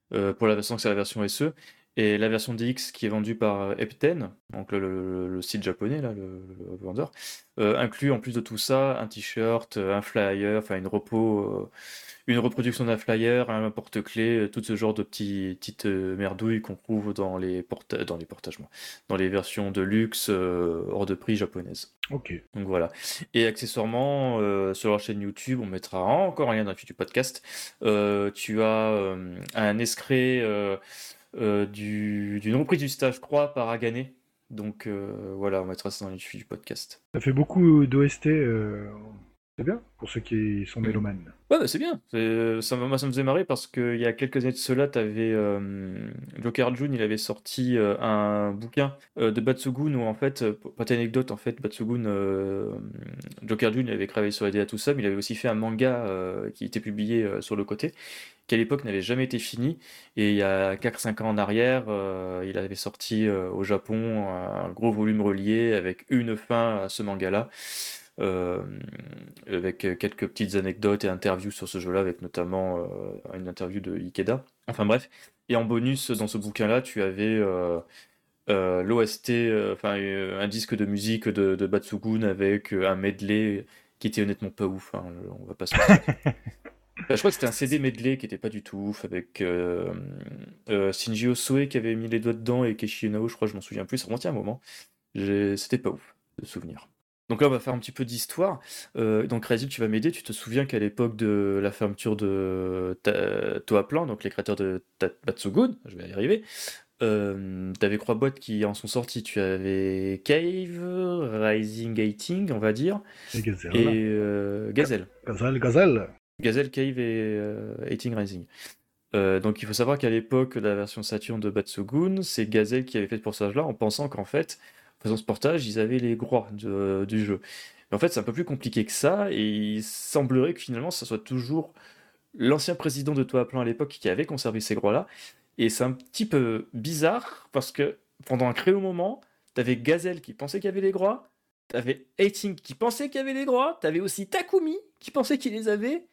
pour la version c'est la version SE. Et la version DX qui est vendue par Epten, donc le, site japonais, là, le, vendeur, euh, inclut en plus de tout ça un t-shirt, un flyer, enfin une repos, euh, une reproduction d'un flyer, un porte-clés, tout ce genre de petits, petites euh, merdouilles qu'on trouve dans les, porta dans les portages, dans les versions de luxe hors de prix japonaises. Ok. Donc voilà. Et accessoirement, sur leur chaîne YouTube, on mettra encore un lien dans la fiche du podcast. tu as un escret euh, du, d'une reprise du stage, je crois, par Agané. Donc euh, voilà, on mettra ça dans les du podcast. Ça fait beaucoup d'OST. Euh, c'est bien pour ceux qui sont mélomanes. Ouais, bah, c'est bien. Ça, moi, ça me faisait marrer parce qu'il y a quelques années de cela, tu avais Joker June, il avait sorti un bouquin de Batsugun où en fait, pas d'anecdote, en fait, Batsugun, Joker June, il avait travaillé sur les tout ça, mais il avait aussi fait un manga qui était publié sur le côté qui à l'époque n'avait jamais été fini. Et il y a 4-5 ans en arrière, euh, il avait sorti euh, au Japon un gros volume relié avec une fin à ce manga-là. Euh, avec quelques petites anecdotes et interviews sur ce jeu-là, avec notamment une interview de Ikeda. Enfin bref. Et en bonus, dans ce bouquin-là, tu avais l'OST, enfin un disque de musique de, de Batsugun avec un medley qui était honnêtement pas ouf. Hein, on va pas se je crois que c'était un CD medley qui était pas du tout ouf avec euh, euh, Shinji Osoe qui avait mis les doigts dedans et Keshi Unao, je crois, je m'en souviens plus, ça remonte un moment. C'était pas ouf de souvenir. Donc là, on va faire un petit peu d'histoire. Euh, donc, Razil, tu vas m'aider. Tu te souviens qu'à l'époque de la fermeture de Toaplan, donc les créateurs de Batsugun, je vais y arriver, euh, tu avais trois boîtes qui en sont sorties. Tu avais Cave, Rising Gating, on va dire, et Gazelle. Et Gazelle. Gazelle, Gazelle. Gazelle Cave et euh, Rising. Euh, donc il faut savoir qu'à l'époque de la version Saturn de Batsugun, c'est Gazelle qui avait fait ce portage-là en pensant qu'en fait, faisant ce portage, ils avaient les droits du jeu. Mais en fait, c'est un peu plus compliqué que ça, et il semblerait que finalement, ça soit toujours l'ancien président de Toaplan à l'époque qui avait conservé ces droits-là. Et c'est un petit peu bizarre, parce que pendant un créé moment, t'avais Gazelle qui pensait qu'il y avait les droits, t'avais Hating qui pensait qu'il y avait les droits, t'avais aussi Takumi qui pensait qu'il les avait,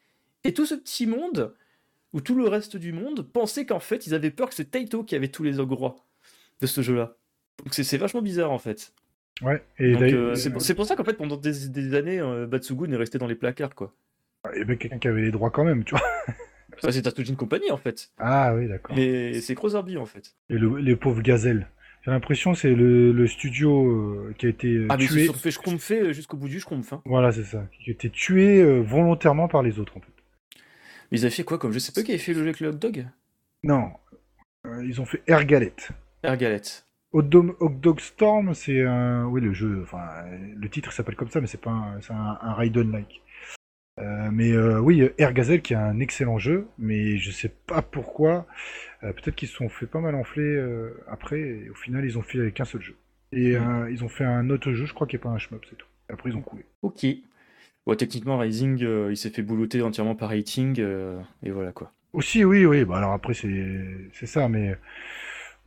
et tout ce petit monde, ou tout le reste du monde, pensait qu'en fait, ils avaient peur que c'est Taito qui avait tous les ogres de ce jeu-là. Donc c'est vachement bizarre en fait. Ouais, et euh, c'est pour, ça qu'en fait, pendant des, années, euh, Batsugun est resté dans les placards, quoi. Il y avait quelqu'un qui avait les droits quand même, tu vois. Ça, c'est Tatooine Company, en fait. Ah oui, d'accord. Mais c'est Crozerby, en fait. Et les pauvres gazelles. J'ai l'impression c'est le, studio euh, qui a été ah, tué. Ah, mais c'est fait jusqu'au bout du Schtroumpf. Hein. Voilà, c'est ça. Qui a été tué volontairement par les autres, en fait. Mais ils avaient fait quoi comme je sais pas qui avait fait le jeu avec le hot dog? Non. Ils ont fait Air Galette. Air Galette. Hot Dog, Storm, c'est un. Oui, le jeu. Enfin, le titre s'appelle comme ça, mais c'est pas un, c'est un, Raiden-like. Euh, mais euh, oui, Air Gazelle qui est un excellent jeu, mais je sais pas pourquoi. peut-être qu'ils se sont fait pas mal enfler après, et au final ils ont fait avec un seul jeu. Et ils ont fait un autre jeu, je crois, qui est pas un shmup, c'est tout. après ils ont coulé. Ok techniquement, Rising, euh, il s'est fait boulotter entièrement par Rating, euh, et voilà quoi. Aussi, oui, oui. Bah alors après, c'est ça, mais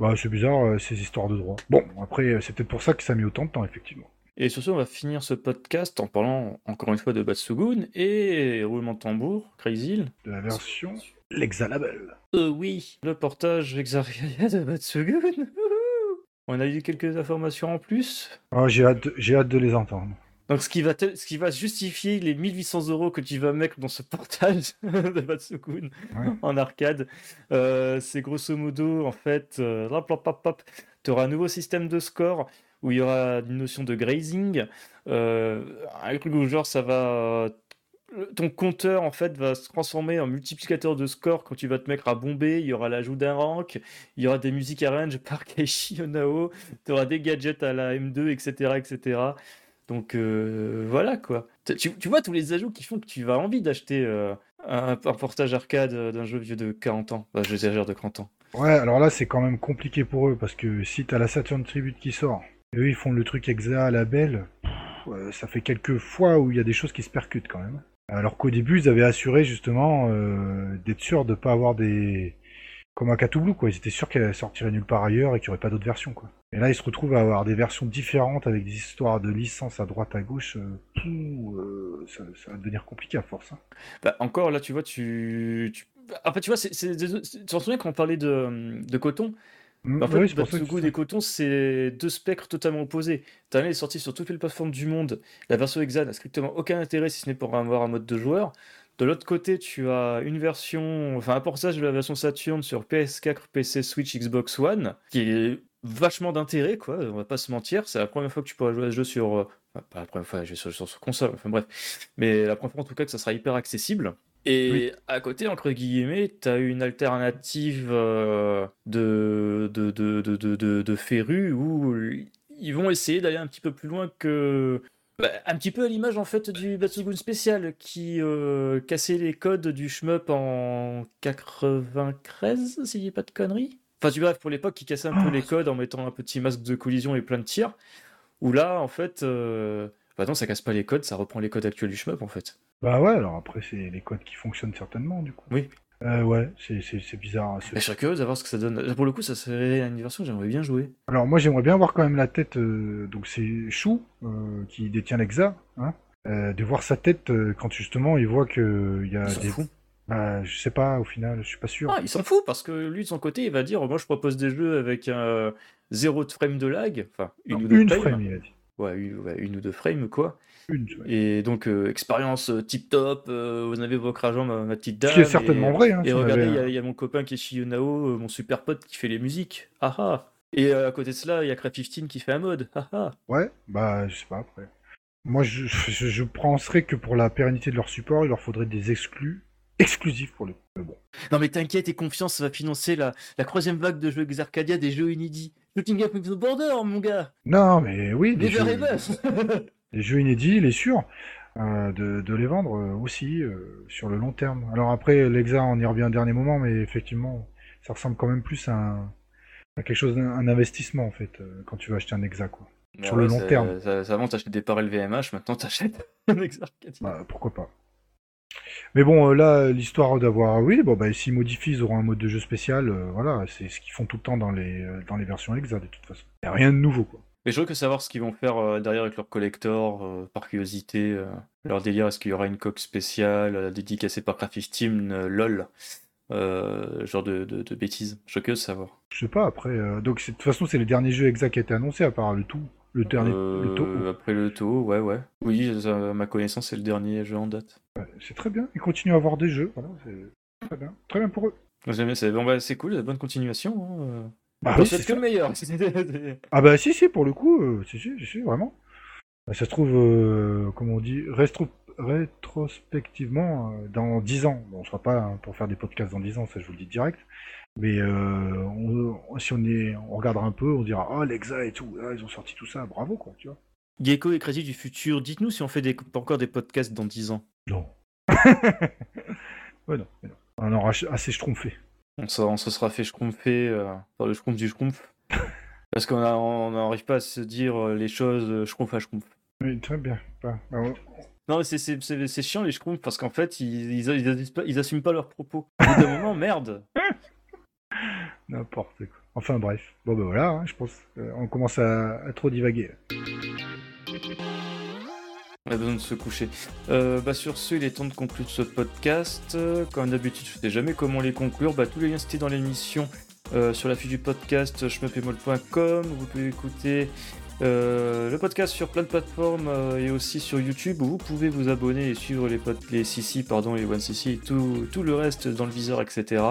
bah, c'est bizarre euh, ces histoires de droit. Bon, après, c'est peut-être pour ça que ça a mis autant de temps, effectivement. Et sur ce, on va finir ce podcast en parlant encore une fois de Batsugun et roulement de tambour, Crazy De la version L'Exalable. Euh, oui, le portage Exaria de Batsugun. on a eu quelques informations en plus. Oh, j'ai hâte, hâte de les entendre. Donc, ce qui, va ce qui va justifier les 1800 euros que tu vas mettre dans ce portage de Batsukun en arcade, euh, c'est grosso modo, en fait, euh, tu auras un nouveau système de score où il y aura une notion de grazing. Euh, un truc où, genre, ça va. Ton compteur, en fait, va se transformer en multiplicateur de score quand tu vas te mettre à bomber. Il y aura l'ajout d'un rank, il y aura des musiques arrange par Keishi Onao, tu auras des gadgets à la M2, etc. etc. Donc euh, voilà quoi. Tu, vois tous les ajouts qui font que tu vas envie d'acheter euh, un, portage arcade euh, d'un jeu vieux de 40 ans. Bah, j'exagère de 40 ans. Ouais, alors là c'est quand même compliqué pour eux parce que si t'as la Saturn Tribute qui sort, Et eux, ils font le truc exa à la belle. Ça fait quelques fois où il y a des choses qui se percutent quand même. Alors qu'au début, ils avaient assuré justement d'être sûrs de pas avoir des. Comme un Blue, quoi. Ils étaient sûrs qu'elle sortirait nulle part ailleurs et qu'il n'y aurait pas d'autres versions, quoi. Et là, ils se retrouvent à avoir des versions différentes avec des histoires de licences à droite, à gauche. euh, tout, euh, ça, ça va devenir compliqué à force. hein. Bah, encore là, tu vois, tu. tu... En fait, tu vois, c'est, c'est- c'est- tu t'en souviens quand on parlait de, de coton? Mm, En fait, oui, Batsugu je- et Coton, c'est deux spectres totalement opposés. T'as l'un est sorti sur toutes les plateformes du monde. La version Exa n'a strictement aucun intérêt si ce n'est pour avoir un mode de joueur. De l'autre côté, tu as une version, enfin un portage de la version Saturn sur PS4, PC, Switch, Xbox One, qui est vachement d'intérêt, quoi. On va pas se mentir. C'est la première fois que tu pourras jouer à ce jeu sur, euh, enfin, pas la première fois, jouer sur, sur, sur console. Enfin bref, mais la première fois en tout cas que ça sera hyper accessible. Et Oui. à côté, entre guillemets, tu as une alternative euh, de, de, de, de, de, de, de Féru où ils vont essayer d'aller un petit peu plus loin que. Bah, un petit peu à l'image en fait du Batsugun spécial qui euh, cassait les codes du shmup en 93, si je dis pas de conneries. Enfin, tu bref, pour l'époque, qui cassait un peu les codes en mettant un petit masque de collision et plein de tirs. Où là, en fait, euh... bah non, ça casse pas les codes, ça reprend les codes actuels du shmup en fait. Bah ouais, alors après, c'est les codes qui fonctionnent certainement, du coup. Oui. Euh, ouais, c'est- bizarre. Mais je serais curieux de savoir ce que ça donne. Pour le coup, ça serait une version que j'aimerais bien jouer. Alors moi j'aimerais bien voir quand même la tête, euh, donc c'est Chou euh, qui détient l'Exa, hein, de voir sa tête quand justement il voit que il y a Il des... fout. Bah, je sais pas au final, je suis pas sûr. Ah, il s'en fout parce que lui, de son côté, il va dire Moi, je propose des jeux avec un zéro de frame de lag. Enfin, une Non, ou deux une frames. frame il a dit. Ouais, une, ouais, une ou deux frames, quoi. Une. Et donc, euh, expérience tip top. vous avez votre argent, ma, ma petite dame. Ce qui est certainement et, vrai. Hein, Et si regardez, il avait y, a- il y a mon copain qui est Shiyunao, euh, mon super pote qui fait les musiques. Ah ah. Et euh, à côté de cela, il y a Craft 15 qui fait un mode. Ah ah. Ouais, bah je sais pas après. Moi je, je, je penserais que pour la pérennité de leur support, il leur faudrait des exclus exclusifs pour le. Bon. Non mais t'inquiète et confiance, ça va financer la, la troisième vague de jeux Xarcadia des jeux inédits. Shooting Up with the Border, mon gars Non mais oui, des jeux, les jeux inédits, il est sûr. euh, de, de les vendre euh, aussi euh, sur le long terme. Alors après, l'Exa, on y revient au dernier moment, mais effectivement, ça ressemble quand même plus à, un, à quelque chose, un investissement en fait, quand tu veux acheter un Exa quoi. Sur le long terme. Ça, ça, avant t'achetais des parts LVMH, maintenant t'achètes un Xarcadia. Bah, pourquoi pas. Mais bon, là, l'histoire d'avoir, oui, bon, bah, s'ils modifient, ils auront un mode de jeu spécial, euh, voilà, c'est ce qu'ils font tout le temps dans les, dans les versions Exa de toute façon. Y a rien de nouveau quoi. Mais je veux que savoir ce qu'ils vont faire euh, derrière avec leur collector, euh, par curiosité, euh, leur délire, est-ce qu'il y aura une coque spéciale dédicacée par Craft Team, LOL, euh, genre de, de, de bêtises? De savoir. Je sais pas, après, euh, donc de toute façon, c'est le dernier jeu Exa qui a été annoncé, à part le tout, le dernier, le taux. Après le taux, ouais, ouais. Oui, à ma connaissance, c'est le dernier jeu en date. Ouais, c'est très bien, ils continuent à avoir des jeux, voilà, c'est très bien, très bien pour eux. C'est bon, bah, c'est cool, bonne continuation. Hein. Bah On oui, c'est que meilleur. Ah bah si si pour le coup, euh, si, si si vraiment. Bah, ça se trouve, euh, comment on dit, rétro- rétrospectivement, euh, dans 10 ans, bon, on sera pas hein, pour faire des podcasts dans 10 ans, ça je vous le dis direct, mais euh, on- si on est, on regardera un peu, on dira oh l'Exa et tout, ah, ils ont sorti tout ça, bravo quoi, tu vois. Gecko et Crazy du futur, dites-nous si on fait des, encore des podcasts dans 10 ans. Non. ouais non, mais non. on aura assez schtroumpfé. On se, on se sera fait schtroumpfer euh, par le schtroumpf du schtroumpf. Parce qu'on n'arrive pas à se dire euh, les choses euh, schtroumpf à schtroumpf. Oui, très bien. Bah, bah, on- Non, mais c'est- c'est c'est- c'est chiant les schtroumpfs parce qu'en fait, ils, ils, ils assument pas, ils assument pas leurs propos. Au bout d'un moment, merde. N'importe quoi. Enfin bref. Bon ben voilà, hein, je pense. euh, on commence à, à trop divaguer. On a besoin de se coucher. Euh, bah sur ce, il est temps de conclure ce podcast. Comme d'habitude, je ne sais jamais comment les conclure. Bah, tous les liens cités dans l'émission euh, sur la fiche du podcast schmepemol.com. Vous pouvez écouter euh, le podcast sur plein de plateformes et aussi sur YouTube où vous pouvez vous abonner et suivre les, les CC, pardon, les OneCC tout, tout le reste dans le viseur, etc.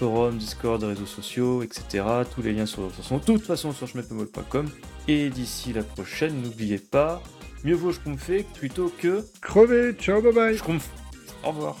Forum, Discord, réseaux sociaux, etc. Tous les liens sont, de toute façon sur schmepemol.com. Et d'ici la prochaine, n'oubliez pas, mieux vaut schtroumpfer plutôt que Crevé, ciao, bye bye schtroumpf. Au revoir.